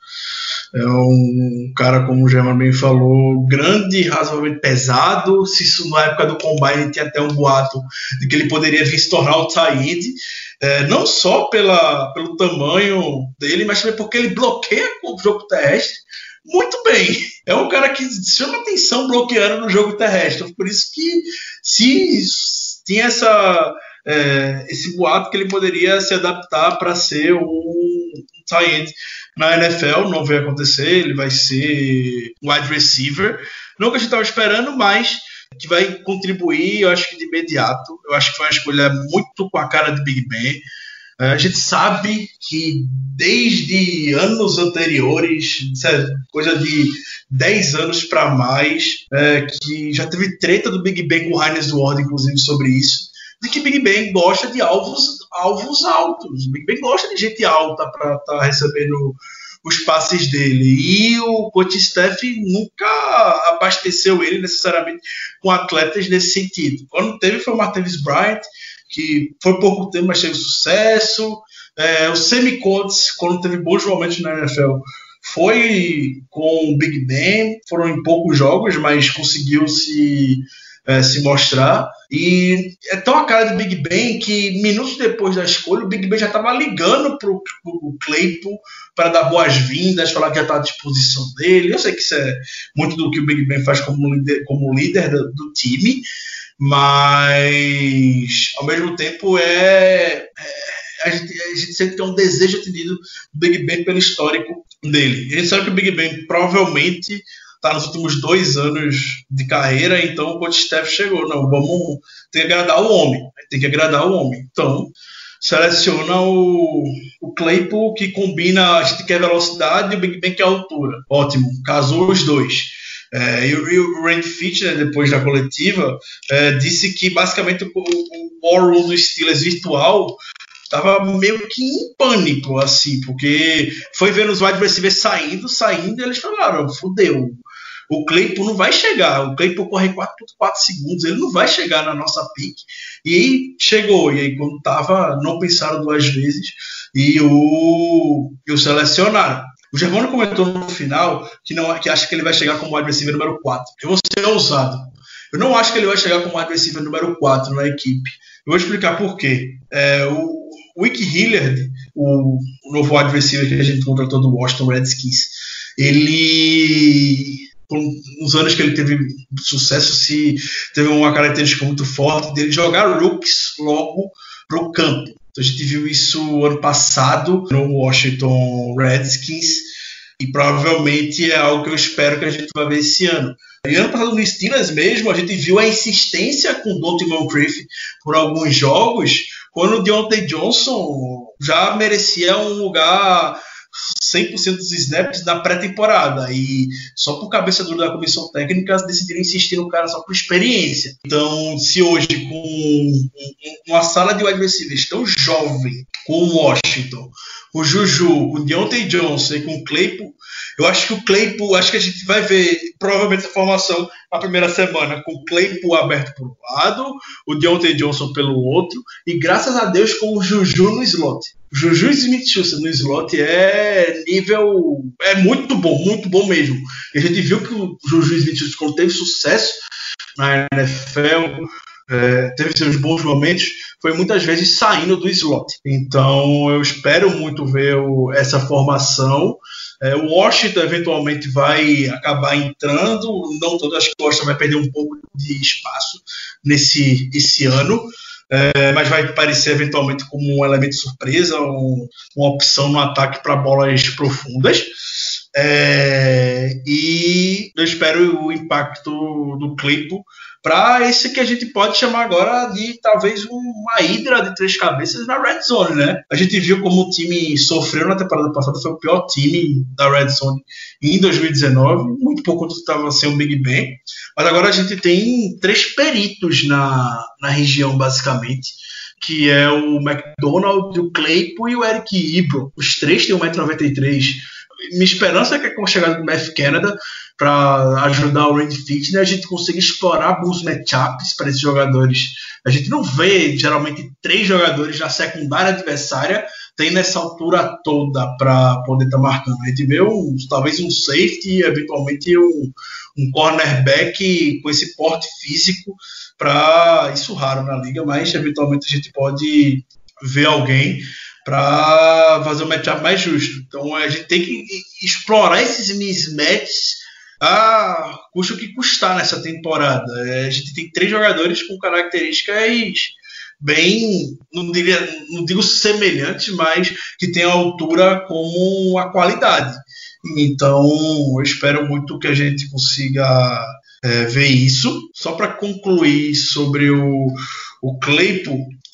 É um cara, como o German bem falou, grande, razoavelmente pesado. Se isso na época do Combine tinha até um boato de que ele poderia vir se tornar o Taid, é, não só pela, pelo tamanho dele, mas também porque ele bloqueia o jogo terrestre muito bem. É um cara que chama atenção bloqueando no jogo terrestre. Por isso que se tinha essa, é, esse boato que ele poderia se adaptar para ser um, tight na NFL, não vai acontecer, ele vai ser wide receiver. Não que a gente estava esperando, mas que vai contribuir, eu acho que de imediato. Eu acho que foi uma escolha muito com a cara de Big Ben. É, a gente sabe que desde anos anteriores, coisa de 10 anos para mais, é, que já teve treta do Big Ben com o Heinz Ward, inclusive, sobre isso, de que Big Ben gosta de alvos, alvos altos. Big Ben gosta de gente alta para estar tá recebendo os passes dele. E o coach Steph nunca abasteceu ele necessariamente com atletas nesse sentido. Quando teve foi o Martavis Bryant, que foi pouco tempo, mas teve sucesso. É, o Semi Coates, quando teve bons momentos na NFL, foi com o Big Ben, foram em poucos jogos, mas conseguiu se, é, se mostrar. E é tão a cara do Big Ben que minutos depois da escolha, o Big Ben já estava ligando para o Claypool para dar boas-vindas, falar que já está à disposição dele. Eu sei que isso é muito do que o Big Ben faz como líder, como líder do, do time, mas ao mesmo tempo é, é a gente, a gente tem um desejo atendido do Big Ben pelo histórico dele. A gente sabe que o Big Ben provavelmente está nos últimos dois anos de carreira, então o coach Steph chegou. Não, vamos ter que agradar o homem. Tem que agradar o homem. Então, seleciona o, o Claypool que combina, a gente quer velocidade e o Big Ben quer altura. Ótimo, casou os dois. É, e, o Randy Fitch, né, depois da coletiva, é, disse que basicamente o, o War Room do Steelers virtual tava meio que em pânico, assim, porque foi vendo os wide receivers saindo, saindo, e eles falaram, fudeu, o Claypool não vai chegar, o Claypool corre 4, 4 segundos, ele não vai chegar na nossa pique. E chegou, e aí quando tava, não pensaram duas vezes e o, e o selecionaram. O Germano comentou no final que, não, que acha que ele vai chegar como wide receiver número 4. Eu vou ser ousado. Eu não acho que ele vai chegar como wide receiver número 4 na equipe. Eu vou explicar por quê. É, o, Wick Hilliard, o, novo wide receiver que a gente contratou do Washington Redskins, ele por uns anos que ele teve sucesso, se teve uma característica muito forte dele jogar rookies logo para o campo. Então a gente viu isso ano passado no Washington Redskins e provavelmente é algo que eu espero que a gente vai ver esse ano. E ano passado no Steelers mesmo, a gente viu a insistência com o Dante Moncrief por alguns jogos, quando o Deontay Johnson já merecia um lugar 100% dos snaps na pré-temporada. E só por cabeça dura da comissão técnica decidiram insistir no cara só por experiência. Então, se hoje, com uma sala de wide receivers tão jovem, com o Washington, o Juju, o Deontay Johnson e com o Claypool, eu acho que o Claypool, acho que a gente vai ver provavelmente a formação na primeira semana com o Claypool aberto por um lado, o Deontay Johnson pelo outro, e graças a Deus com o Juju no slot. Juju Smith-Schuster no slot é nível, é muito bom, muito bom mesmo. A gente viu que o Juju Smith-Schuster quando teve sucesso na NFL, é, teve seus bons momentos, foi muitas vezes saindo do slot. Então eu espero muito ver o, essa formação. É, o Washington eventualmente vai acabar entrando, não todo, acho que vai perder um pouco de espaço nesse esse ano, é, mas vai parecer eventualmente como um elemento surpresa, um, uma opção no ataque para bolas profundas. É, e eu espero o impacto do Claypool para esse que a gente pode chamar agora de talvez uma hidra de três cabeças na Red Zone, né? A gente viu como o time sofreu na temporada passada, foi o pior time da Red Zone em 2019, muito por conta estava sem o Big Ben, mas agora a gente tem três peritos na, na região, basicamente que é o McDonald, o Claypool e o Eric Ebron. Os três têm 1,93m. Minha esperança é que com a chegada do Math Canada, para ajudar o Randy Fitness, né, a gente consiga explorar alguns matchups para esses jogadores. A gente não vê geralmente três jogadores na secundária adversária tem nessa altura toda para poder estar tá marcando. A gente vê um, talvez um safety, eventualmente um, um cornerback com esse porte físico para isso raro na liga, mas eventualmente a gente pode ver alguém para fazer um matchup mais justo. Então a gente tem que explorar esses mismatches a custa o que custar nessa temporada. É, a gente tem três jogadores com características bem, não, diria, não digo semelhantes, mas que tem a altura como a qualidade. Então, eu espero muito que a gente consiga é, ver isso. Só para concluir sobre o, o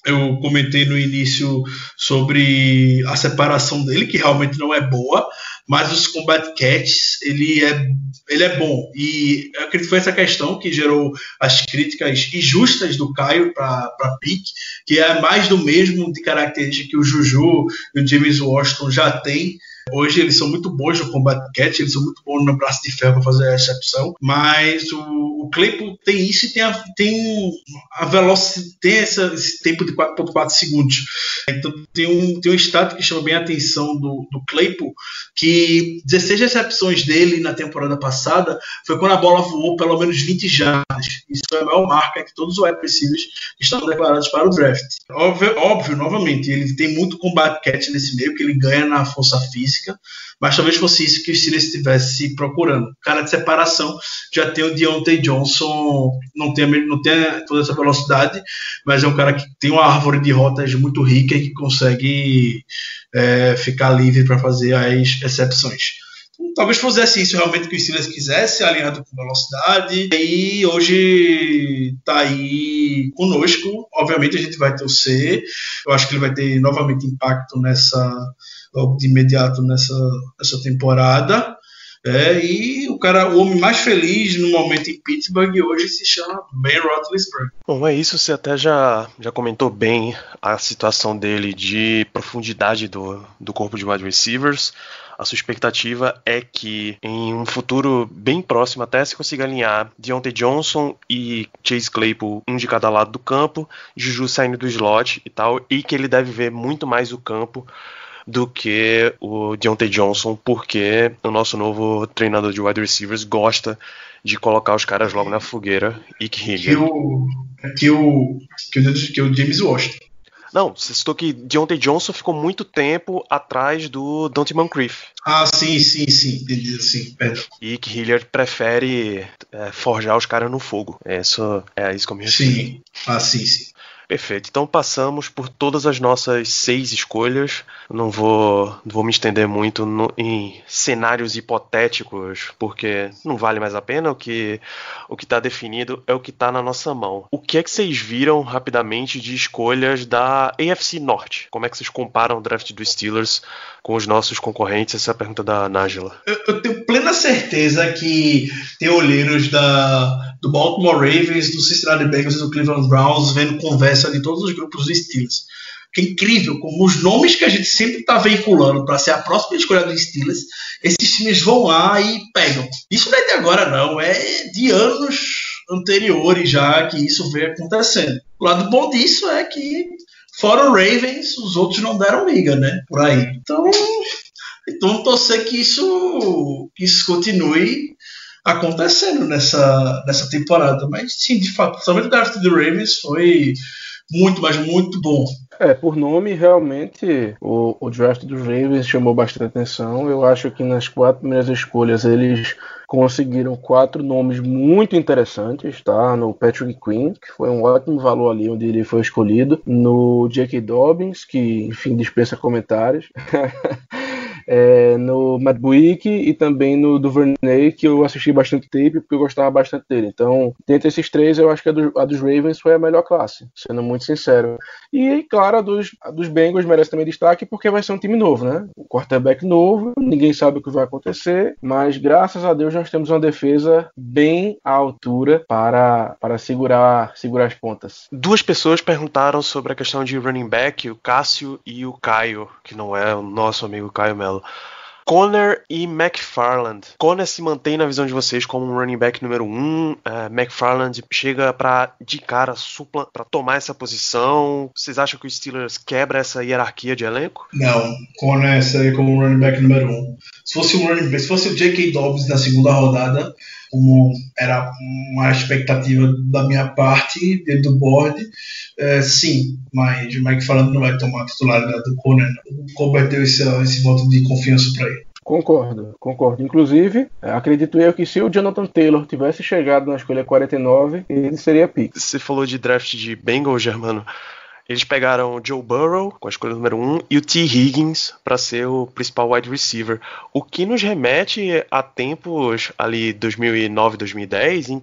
eu comentei no início sobre a separação dele, que realmente não é boa, mas os combat catches, ele é, ele é bom. E eu acredito que foi essa questão que gerou as críticas injustas do Caio para Pick, que é mais do mesmo de característica que o Juju e o James Washington já têm Hoje eles são muito bons no combat catch, eles são muito bons no braço de ferro para fazer a recepção, mas o, o Claypool tem isso e tem a, tem a velocidade, tem essa, esse tempo de 4.4 segundos. Então tem um, tem um status que chama bem a atenção do, do Claypool, que E 16 recepções dele na temporada passada foi quando a bola voou pelo menos 20 jardas. Isso é a maior marca que todos os wide receivers estão declarados para o draft. Óbvio, óbvio, novamente, ele tem muito combate catch nesse meio, que ele ganha na força física, mas talvez fosse isso que o Steelers estivesse procurando. Cara de separação, já tem o Deontay Johnson, não tem, não tem toda essa velocidade, mas é um cara que tem uma árvore de rotas muito rica e que consegue é, ficar livre para fazer as excepções. Então, talvez fosse isso realmente que o Steelers quisesse, alinhado com velocidade, e hoje está aí conosco. Obviamente a gente vai torcer, eu acho que ele vai ter novamente impacto nessa logo de imediato nessa, nessa temporada. É, e o cara, o homem mais feliz no momento em Pittsburgh hoje se chama Ben Roethlisberger. Bom, é isso. Você até já, já comentou bem a situação dele de profundidade do, do corpo de wide receivers. A sua expectativa é que em um futuro bem próximo até se consiga alinhar Deontay Johnson e Chase Claypool, um de cada lado do campo, Juju saindo do slot e tal, e que ele deve ver muito mais o campo do que o Deontay Johnson, porque o nosso novo treinador de wide receivers gosta de colocar os caras logo na fogueira e que que o que o que o, que o James Washington não, você citou que Deontay Johnson ficou muito tempo atrás do Dante Moncrief. Ah, sim, sim, sim, sim, perdão. E que Hilliard prefere é, forjar os caras no fogo. Isso, é isso que eu me. Sim, ah, sim, sim. Perfeito. Então passamos por todas as nossas seis escolhas. Não vou, não vou me estender muito no, em cenários hipotéticos, porque não vale mais a pena. O que o que está definido é o que está na nossa mão. O que é que vocês viram rapidamente de escolhas da AFC Norte? Como é que vocês comparam o draft dos Steelers com os nossos concorrentes? Essa é a pergunta da Nájila. Eu, eu tenho plena certeza que tem olheiros da do Baltimore Ravens, do Cincinnati Bengals e do Cleveland Browns vendo conversa de todos os grupos dos Steelers. Que é incrível como os nomes que a gente sempre está veiculando para ser a próxima escolha dos Steelers, esses times vão lá e pegam. Isso não é de agora, não, é de anos anteriores já que isso vem acontecendo. O lado bom disso é que, fora o Ravens, os outros não deram liga, né? Por aí. Então, então torcer que isso, que isso continue acontecendo nessa, nessa temporada. Mas sim, de fato, principalmente o draft do Ravens foi muito, mas muito bom. É, por nome, realmente, o, o draft dos Ravens chamou bastante atenção. Eu acho que nas quatro primeiras escolhas eles conseguiram quatro nomes muito interessantes, tá? No Patrick Quinn, que foi um ótimo valor ali onde ele foi escolhido. No J.K. Dobbins, que, enfim, dispensa comentários. [laughs] é, no Matt Buick e também no Duvernay, que eu assisti bastante tape porque eu gostava bastante dele. Então, dentre esses três, eu acho que a, do, a dos Ravens foi a melhor classe, sendo muito sincero. E, claro, a dos, a dos Bengals merece também destaque porque vai ser um time novo, né? Um quarterback novo, ninguém sabe o que vai acontecer, mas graças a Deus nós temos uma defesa bem à altura para, para segurar, segurar as pontas. Duas pessoas perguntaram sobre a questão de running back, o Cássio e o Caio, que não é o nosso amigo Caio Melo. Conner e McFarland. Conner se mantém na visão de vocês como um running back número um. Uh, McFarland chega para de cara supla para tomar essa posição. Vocês acham que o Steelers quebra essa hierarquia de elenco? Não, Conner seria como um running back número um. Se fosse um running back, se fosse o J.K. Dobbs na segunda rodada, como era uma expectativa da minha parte dentro do board, é, sim, mas o Mike falando não vai tomar a titularidade do Conner. O Colbert deu esse, esse voto de confiança para ele. Concordo, concordo. Inclusive, acredito eu que se o Jonathan Taylor tivesse chegado na escolha 49, ele seria pick. Você falou de draft de Bengals, Germano. Eles pegaram o Joe Burrow com a escolha número 1 um, e o T. Higgins para ser o principal wide receiver. O que nos remete a tempos ali 2009, 2010, em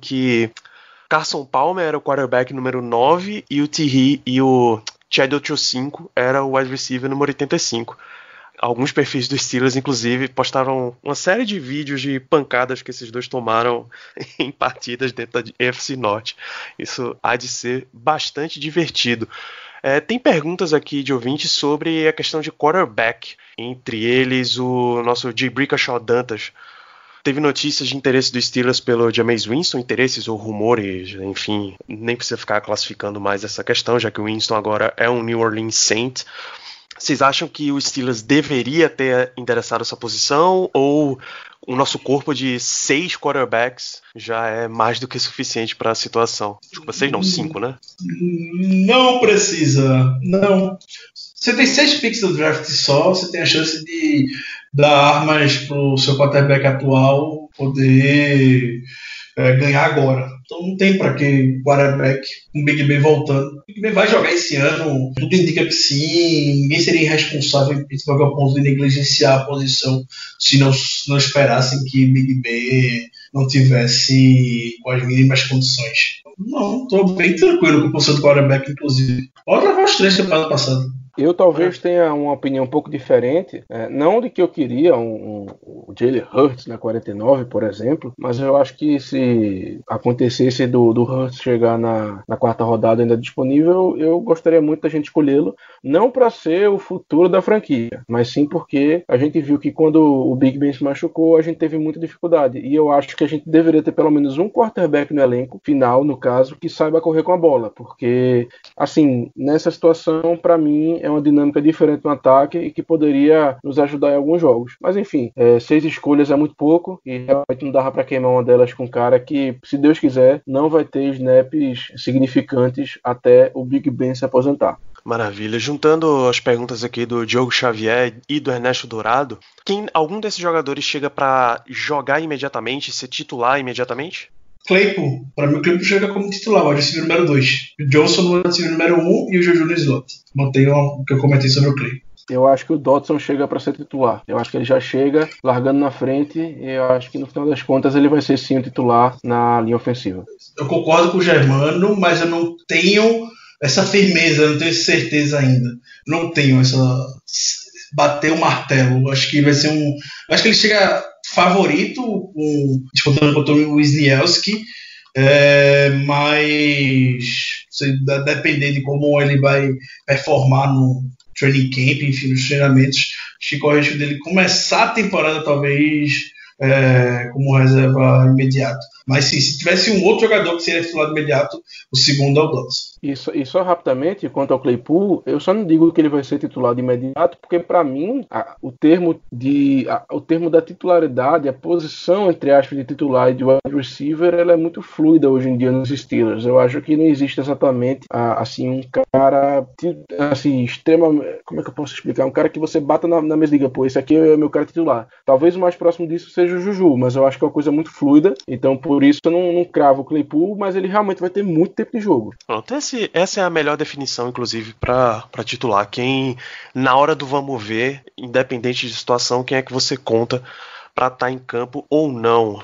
Carson Palmer era o quarterback número 9 e o T. e o Chad 5 era o wide receiver número 85 alguns perfis dos Steelers, inclusive, postaram uma série de vídeos de pancadas que esses dois tomaram [laughs] em partidas dentro da FC Norte. Isso há de ser bastante divertido. É, tem perguntas aqui de ouvintes sobre a questão de quarterback, entre eles o nosso J. Brickashaw Dantas. Teve notícias de interesse dos Steelers pelo Jameis Winston, interesses ou rumores, enfim, nem precisa ficar classificando mais essa questão, já que o Winston agora é um New Orleans Saint. Vocês acham que o Steelers deveria ter endereçado essa posição ou o nosso corpo de seis quarterbacks já é mais do que suficiente para a situação? Desculpa, seis não, cinco, né? Não precisa, não. Você tem seis picks do draft só, você tem a chance de dar armas pro seu quarterback atual poder é, ganhar agora. Então não tem para que quarterback, um Big Ben voltando. O Big Ben vai jogar esse ano, tudo indica que sim. Ninguém seria irresponsável Pittsburgh ao ponto de negligenciar a posição se não, não esperassem que Big Ben não tivesse com as mínimas condições. Não, estou bem tranquilo com o posição do quarterback, inclusive. Pode levar os três temporada passada. Eu talvez tenha uma opinião um pouco diferente, é, não de que eu queria um, um, o Jalen Hurts na 49, por exemplo, mas eu acho que se acontecesse do, do Hurts chegar na, na quarta rodada ainda disponível, eu gostaria muito da gente escolhê-lo, não para ser o futuro da franquia, mas sim porque a gente viu que quando o Big Ben se machucou, a gente teve muita dificuldade, e eu acho que a gente deveria ter pelo menos um quarterback no elenco, final no caso, que saiba correr com a bola, porque, assim, nessa situação, para mim, é uma dinâmica diferente no ataque e que poderia nos ajudar em alguns jogos. Mas enfim, é, seis escolhas é muito pouco e realmente não dava para queimar uma delas com um cara que, se Deus quiser, não vai ter snaps significantes até o Big Ben se aposentar. Maravilha. Juntando as perguntas aqui do Diogo Xavier e do Ernesto Dourado, quem algum desses jogadores chega para jogar imediatamente, ser titular imediatamente? Claypool, para mim o Claypool chega como titular, o receiver número 2. O Johnson no receiver número 1 um, e o Juju no slot. Mantenho o que eu comentei sobre o Clay. Eu acho que o Dodson chega para ser titular. Eu acho que ele já chega largando na frente e eu acho que no final das contas ele vai ser sim o titular na linha ofensiva. Eu concordo com o Germano, mas eu não tenho essa firmeza, eu não tenho certeza ainda. Não tenho essa bater o martelo. Acho que vai ser um. Acho que ele chega favorito, um, disputando contra o Wisniewski, é, mas se depender de como ele vai performar no training camp, enfim, nos treinamentos, acho o risco dele começar a temporada talvez é, como reserva imediato. Mas sim, se tivesse um outro jogador que seria titular imediato, o segundo é o Dodson. E só, rapidamente, quanto ao Claypool, eu só não digo que ele vai ser titular de imediato, porque para mim a, o termo de a, o termo da titularidade, a posição entre aspas de titular e de wide receiver, ela é muito fluida hoje em dia nos Steelers. Eu acho que não existe exatamente a, assim um cara assim extremamente, como é que eu posso explicar, um cara que você bata na, na mesa e diga, pô, esse aqui é meu cara titular. Talvez o mais próximo disso seja o Juju, mas eu acho que é uma coisa muito fluida. Então por isso eu não, não cravo o Claypool, mas ele realmente vai ter muito tempo de jogo. Pronto, esse, essa é a melhor definição, inclusive, para titular. Quem, na hora do vamos ver, independente de situação, quem é que você conta para estar tá em campo ou não.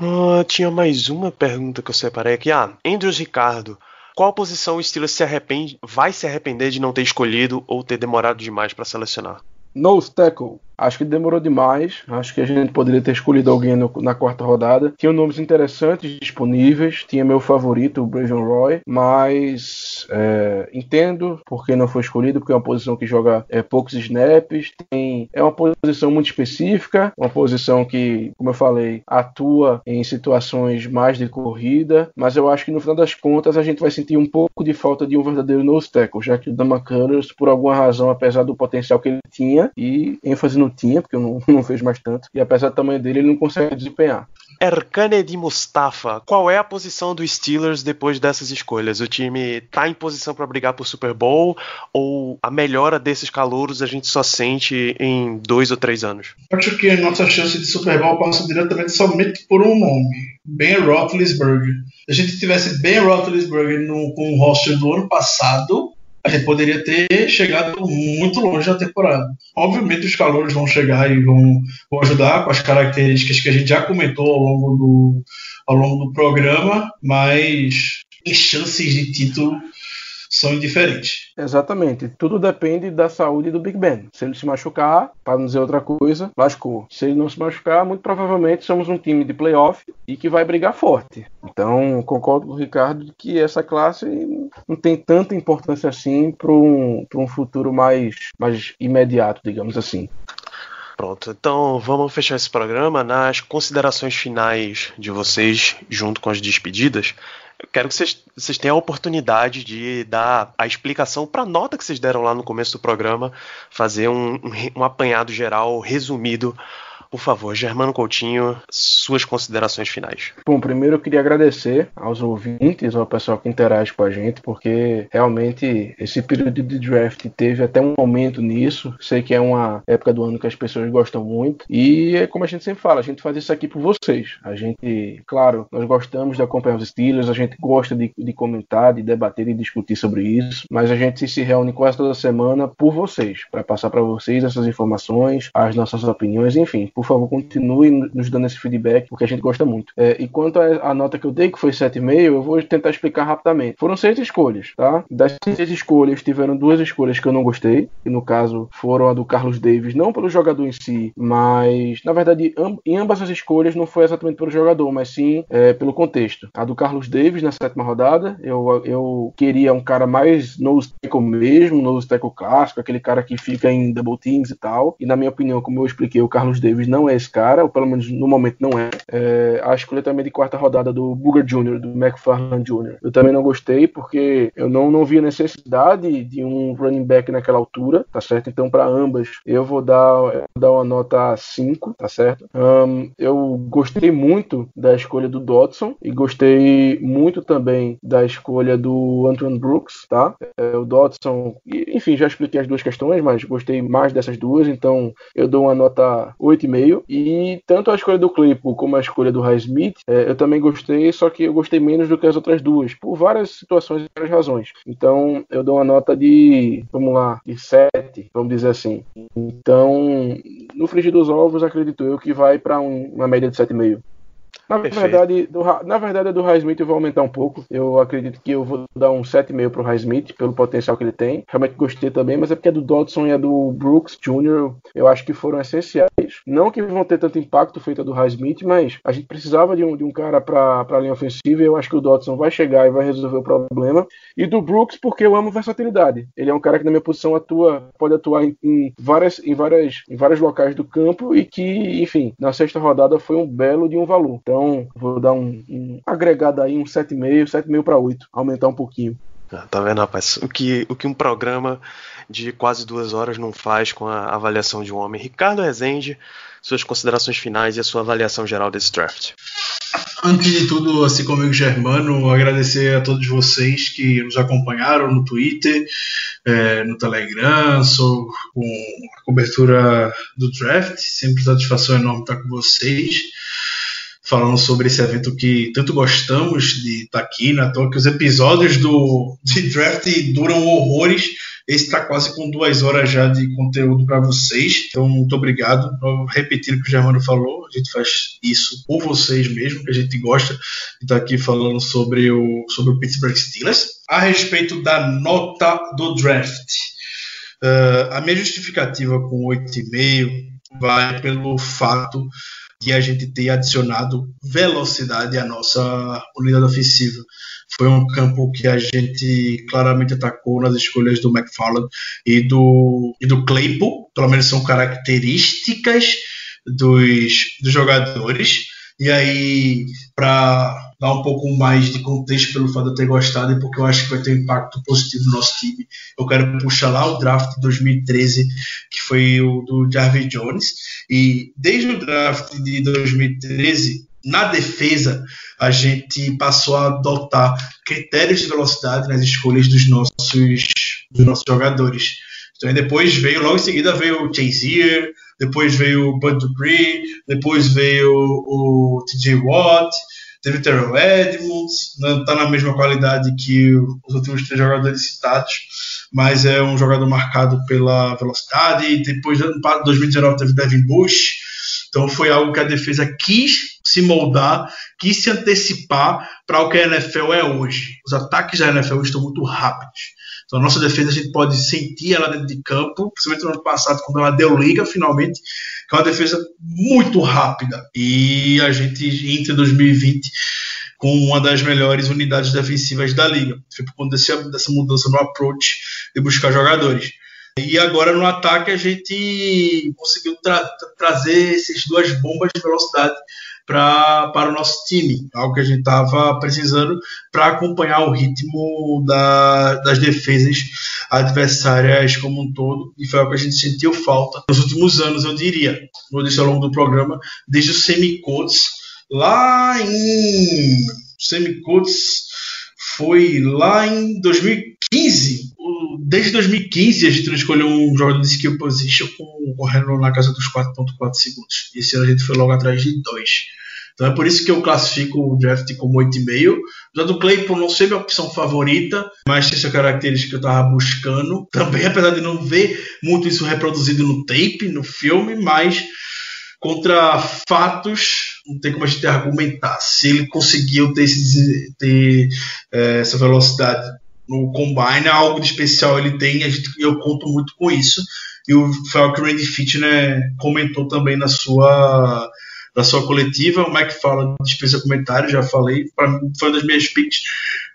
Ah, tinha mais uma pergunta que eu separei aqui. Ah, Andrews Ricardo. Qual posição o Steelers se arrepende, vai se arrepender de não ter escolhido ou ter demorado demais para selecionar? Nose tackle. Acho que demorou demais. Acho que a gente poderia ter escolhido alguém no, na quarta rodada. Tinha nomes interessantes disponíveis. Tinha meu favorito, o Brajon Roy. Mas é, entendo porque não foi escolhido, porque é uma posição que joga é, poucos snaps. Tem, é uma posição muito específica. Uma posição que, como eu falei, atua em situações mais de corrida. Mas eu acho que no final das contas a gente vai sentir um pouco de falta de um verdadeiro nose tackle. Já que o Dama por alguma razão, apesar do potencial que ele tinha, e ênfase no não tinha, porque eu não, [laughs] não vejo mais tanto. E apesar do tamanho dele, ele não consegue desempenhar. Erkane de Mustafa, qual é a posição do Steelers depois dessas escolhas? O time tá em posição para brigar por Super Bowl ou a melhora desses calouros a gente só sente em dois ou três anos? Acho que a nossa chance de Super Bowl passa diretamente somente por um nome, Ben Roethlisberger. Se a gente tivesse Ben Roethlisberger no, com o roster do ano passado, a gente poderia ter chegado muito longe na temporada. Obviamente os calores vão chegar e vão, vão ajudar com as características que a gente já comentou ao longo do, ao longo do programa, mas em chances de título são indiferentes. Exatamente. Tudo depende da saúde do Big Ben. Se ele se machucar, para não dizer outra coisa, lascou. Se ele não se machucar, muito provavelmente somos um time de playoff e que vai brigar forte. Então, concordo com o Ricardo que essa classe não tem tanta importância assim para um, um futuro mais, mais imediato, digamos assim. Pronto, então vamos fechar esse programa nas considerações finais de vocês, junto com as despedidas. Eu quero que vocês, vocês tenham a oportunidade de dar a explicação para a nota que vocês deram lá no começo do programa, fazer um, um, um apanhado geral, resumido por favor, Germano Coutinho, suas considerações finais. Bom, primeiro eu queria agradecer aos ouvintes, ao pessoal que interage com a gente, porque realmente esse período de draft teve até um momento nisso. Sei que é uma época do ano que as pessoas gostam muito. E é como a gente sempre fala, a gente faz isso aqui por vocês. A gente, claro, nós gostamos de acompanhar os Steelers, a gente gosta de, de comentar, de debater e discutir sobre isso, mas a gente se reúne quase toda semana por vocês, para passar para vocês essas informações, as nossas opiniões, enfim, por por favor, continue nos dando esse feedback, porque a gente gosta muito. É, e quanto à nota que eu dei, que foi 7,5, eu vou tentar explicar rapidamente. Foram seis escolhas, tá? Das seis escolhas, tiveram duas escolhas que eu não gostei, que no caso foram a do Carlos Davis, não pelo jogador em si, mas na verdade, em ambas as escolhas não foi exatamente pelo jogador, mas sim é, pelo contexto. A do Carlos Davis na sétima rodada, eu, eu queria um cara mais nose tackle mesmo, nose tackle clássico, aquele cara que fica em double teams e tal. E na minha opinião, como eu expliquei, o Carlos Davis não é esse cara, ou pelo menos no momento não é. é a escolha também de quarta rodada do Booger Jr., do McFarland Jr. Eu também não gostei, porque eu não, não vi a necessidade de um running back naquela altura, tá certo? Então, para ambas, eu vou dar, eu vou dar uma nota 5, tá certo? Um, eu gostei muito da escolha do Dodson e gostei muito também da escolha do Antoine Brooks, tá? É, o Dodson, enfim, já expliquei as duas questões, mas gostei mais dessas duas, então eu dou uma nota 8,5 meio. E tanto a escolha do Claypool como a escolha do Highsmith, é, eu também gostei, só que eu gostei menos do que as outras duas, por várias situações e várias razões. Então eu dou uma nota de, vamos lá, de 7, vamos dizer assim. Então, no frigir dos ovos, acredito eu que vai para um, uma média de 7,5. Na verdade, do, na verdade, a do Highsmith eu vou aumentar um pouco. Eu acredito que eu vou dar um 7,5 pro Highsmith, pelo potencial que ele tem. Realmente gostei também, mas é porque a do Dodson e a do Brooks Jr. eu acho que foram essenciais. Não que vão ter tanto impacto feito a do Highsmith, mas a gente precisava de um, de um cara para a linha ofensiva e eu acho que o Dodson vai chegar e vai resolver o problema. E do Brooks, porque eu amo versatilidade. Ele é um cara que na minha posição atua, pode atuar em, em várias, em, várias, em vários locais do campo e que, enfim, na sexta rodada foi um belo de um valor. Então, então, vou dar um, um agregado aí, um 7,5, 7,5 para 8, aumentar um pouquinho. Ah, tá vendo, rapaz? O que, o que um programa de quase duas horas não faz com a avaliação de um homem. Ricardo Rezende, suas considerações finais e a sua avaliação geral desse draft. Antes de tudo, assim como o Germano, agradecer a todos vocês que nos acompanharam no Twitter, é, no Telegram, sou com a cobertura do draft. Sempre satisfação enorme estar com vocês falando sobre esse evento que tanto gostamos de estar tá aqui, na né? toa que os episódios do de draft duram horrores. Esse está quase com duas horas já de conteúdo para vocês. Então, muito obrigado. Repetir o que o Germano falou. A gente faz isso por vocês mesmo, que a gente gosta de estar tá aqui falando sobre o, sobre o Pittsburgh Steelers. A respeito da nota do draft. Uh, a minha justificativa com 8,5 vai pelo fato de a gente ter adicionado velocidade à nossa unidade ofensiva. Foi um campo que a gente claramente atacou nas escolhas do McFarland e do, e do Claypool, pelo menos são características dos, dos jogadores. E aí, para dar um pouco mais de contexto pelo fato de eu ter gostado e porque eu acho que vai ter um impacto positivo no nosso time, eu quero puxar lá o draft de 2013, que foi o do Jarvis Jones. E desde o draft de 2013, na defesa, a gente passou a adotar critérios de velocidade nas escolhas dos nossos, dos nossos jogadores. Então, depois veio, logo em seguida veio o Chazier, depois veio o Bud Dupree, depois veio o, TJ Watt, teve o Terrell Edmonds, não está na mesma qualidade que os últimos três jogadores citados, mas é um jogador marcado pela velocidade. Depois, em 2019, teve Devin Bush. Então foi algo que a defesa quis se moldar, quis se antecipar para o que a NFL é hoje. Os ataques da NFL estão muito rápidos. Então a nossa defesa a gente pode sentir ela dentro de campo, principalmente no ano passado, quando ela deu liga finalmente, que é uma defesa muito rápida. E a gente entra em 2020 com uma das melhores unidades defensivas da liga. Foi por conta dessa mudança no approach de buscar jogadores. E agora no ataque a gente conseguiu tra trazer essas duas bombas de velocidade pra, para o nosso time, algo que a gente estava precisando para acompanhar o ritmo da, das defesas adversárias como um todo, e foi algo que a gente sentiu falta nos últimos anos, eu diria, vou disse ao longo do programa, desde os semicotes, lá em semicotes foi lá em 2015. Desde 2015 a gente não escolheu um jogador de skill position com, correndo na casa dos 4.4 segundos. Esse ano a gente foi logo atrás de dois. Então é por isso que eu classifico o draft como 8,5. Já do Claypool não sei minha opção favorita, mas essa característica que eu estava buscando. Também, [laughs] apesar de não ver muito isso reproduzido no tape, no filme, mas contra fatos, não tem como a gente argumentar. Se ele conseguiu ter, esse, ter é, essa velocidade no combine, algo de especial ele tem, a gente, eu conto muito com isso. E o Falcon Randy Fitner comentou também na sua da sua coletiva. O Mike fala dispensa comentários, já falei. Pra foi uma das minhas picks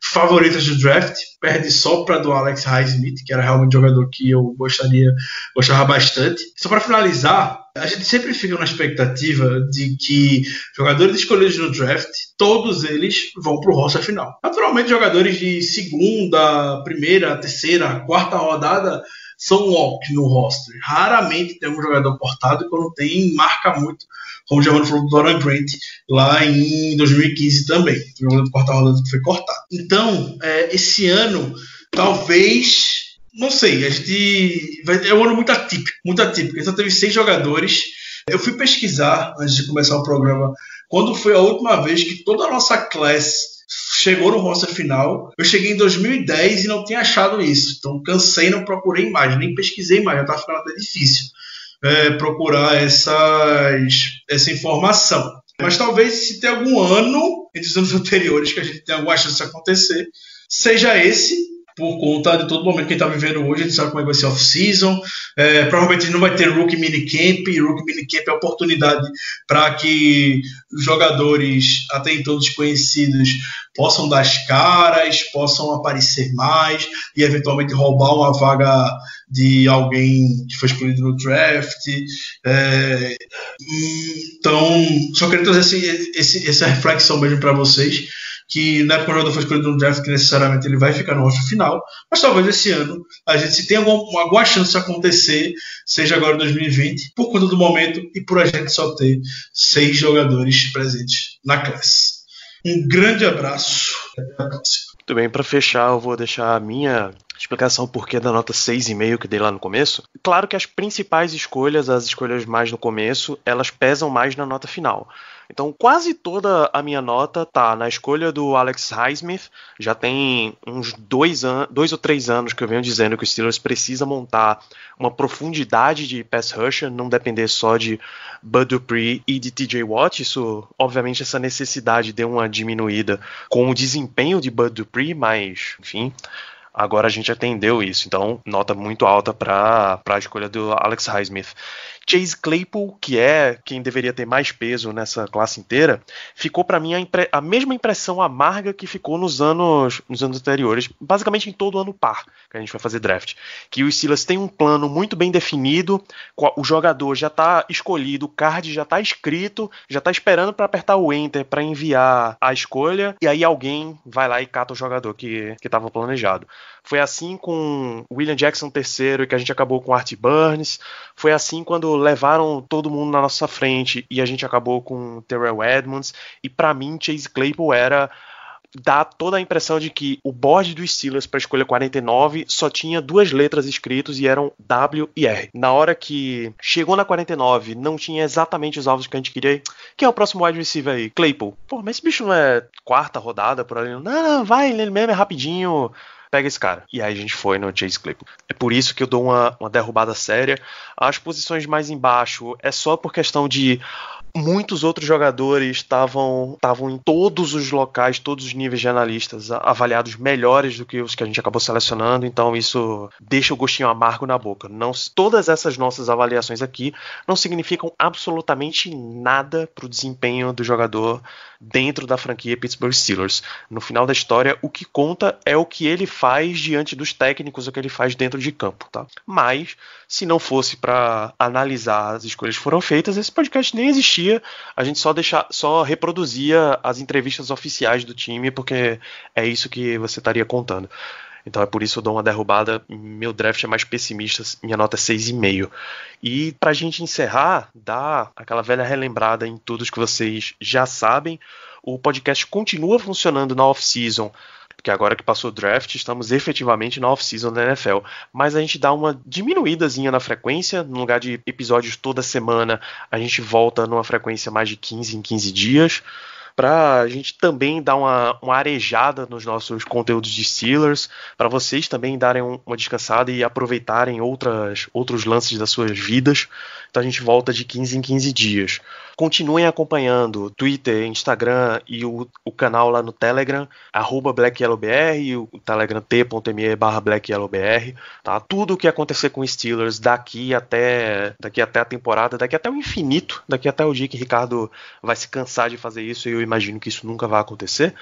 favoritas do draft. Perde só para do Alex Highsmith, que era realmente um jogador que eu gostaria, gostava bastante. Só para finalizar, a gente sempre fica na expectativa de que jogadores escolhidos no draft, todos eles vão para o roster final. Naturalmente, jogadores de segunda, primeira, terceira, quarta rodada são walk no roster. Raramente tem um jogador cortado e quando tem, marca muito como o Giovanni falou do Dorian Grant lá em 2015 também, o jogador rodada que foi cortado. Então, é, esse ano, talvez, não sei, a gente vai, é um ano muito atípico, muito atípico. Então teve seis jogadores. Eu fui pesquisar antes de começar o programa quando foi a última vez que toda a nossa classe chegou no roster final. Eu cheguei em 2010 e não tinha achado isso. Então cansei, não procurei mais, nem pesquisei mais, já estava ficando até difícil é, procurar essas, essa informação. Mas talvez se tem algum ano entre os anos anteriores que a gente tem alguma chance de acontecer, seja esse por conta de todo momento que gente está vivendo hoje, a gente sabe como é que vai ser off-season. É, provavelmente não vai ter rookie minicamp. Rookie minicamp é oportunidade para que jogadores, até então desconhecidos, possam dar as caras, possam aparecer mais e eventualmente roubar uma vaga de alguém que foi escolhido no draft. É, então, só queria trazer esse, esse, essa reflexão mesmo para vocês que na época o jogador foi escolhido no draft que necessariamente ele vai ficar no roster final, mas talvez esse ano a gente se tenha alguma, alguma chance de acontecer, seja agora em 2020, por conta do momento e por a gente só ter seis jogadores presentes na classe. Um grande abraço. Até a próxima. Muito bem, para fechar, eu vou deixar a minha explicação porquê da nota 6,5 que dei lá no começo. Claro que as principais escolhas, as escolhas mais no começo, elas pesam mais na nota final. Então, quase toda a minha nota tá na escolha do Alex Highsmith. Já tem uns dois, dois ou três anos que eu venho dizendo que o Steelers precisa montar uma profundidade de pass rusher, não depender só de Bud Dupree e de TJ Watt. Isso, obviamente, essa necessidade deu uma diminuída com o desempenho de Bud Dupree, mas, enfim, agora a gente atendeu isso. Então, nota muito alta para a escolha do Alex Highsmith. Chase Claypool, que é quem deveria ter mais peso nessa classe inteira, ficou para mim a, a, mesma impressão amarga que ficou nos anos, nos anos anteriores, basicamente em todo ano par que a gente vai fazer draft. Que o Steelers tem um plano muito bem definido, o jogador já está escolhido, o card já está escrito, já está esperando para apertar o enter para enviar a escolha, e aí alguém vai lá e cata o jogador que estava planejado. Foi assim com William Jackson III, que a gente acabou com Art Burns. Foi assim quando levaram todo mundo na nossa frente e a gente acabou com Terrell Edmonds. E para mim, Chase Claypool era dá toda a impressão de que o board do Steelers para escolha 49 só tinha duas letras escritos e eram W e R. Na hora que chegou na 49, não tinha exatamente os alvos que a gente queria. Quem é o próximo wide receiver aí? Claypool. Pô, mas esse bicho não é quarta rodada por ali? Não, não, vai, ele mesmo é rapidinho pega esse cara. E aí a gente foi no Chase Claypool. É por isso que eu dou uma, uma derrubada séria. As posições mais embaixo é só por questão de muitos outros jogadores estavam estavam em todos os locais, todos os níveis de analistas avaliados melhores do que os que a gente acabou selecionando, então isso deixa o gostinho amargo na boca. Não, todas essas nossas avaliações aqui não significam absolutamente nada para o desempenho do jogador dentro da franquia Pittsburgh Steelers. No final da história, o que conta é o que ele faz diante dos técnicos, o que ele faz dentro de campo, tá? Mas se não fosse para analisar as escolhas que foram feitas, esse podcast nem existia. A gente só deixa, só reproduzia as entrevistas oficiais do time, porque é isso que você estaria contando. Então é por isso eu dou uma derrubada. Meu draft é mais pessimista, minha nota é 6,5. E pra gente encerrar, dar aquela velha relembrada em todos que vocês já sabem, o podcast continua funcionando na off-season porque agora que passou o draft, estamos efetivamente na off-season da NFL. Mas a gente dá uma diminuídazinha na frequência, no lugar de episódios toda semana, a gente volta numa frequência mais de 15 em 15 dias para a gente também dar uma, uma, arejada nos nossos conteúdos de Steelers, para vocês também darem uma descansada e aproveitarem outras, outros lances das suas vidas. Então a gente volta de 15 em 15 dias. Continuem acompanhando Twitter, Instagram e o, o canal lá no Telegram, arroba BlackYellowBR o Telegram t.me barra BlackYellowBR. Tá? Tudo o que acontecer com Steelers daqui até, daqui até a temporada, daqui até o infinito, daqui até o dia que Ricardo vai se cansar de fazer isso e eu imagino que isso nunca vai acontecer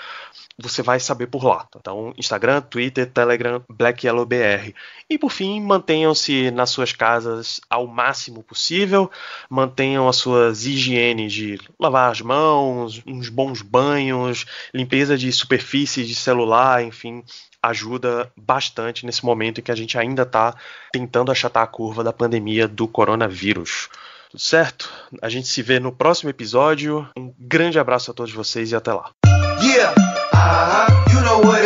você vai saber por lá. Então, Instagram, Twitter, Telegram, BlackYellowBR. E por fim, mantenham-se nas suas casas ao máximo possível, mantenham as suas higienes de lavar as mãos, uns bons banhos, limpeza de superfícies de celular, enfim, ajuda bastante nesse momento em que a gente ainda está tentando achatar a curva da pandemia do coronavírus. Tudo certo? A gente se vê no próximo episódio. Um grande abraço a todos vocês e até lá. Yeah. Uh-huh. You know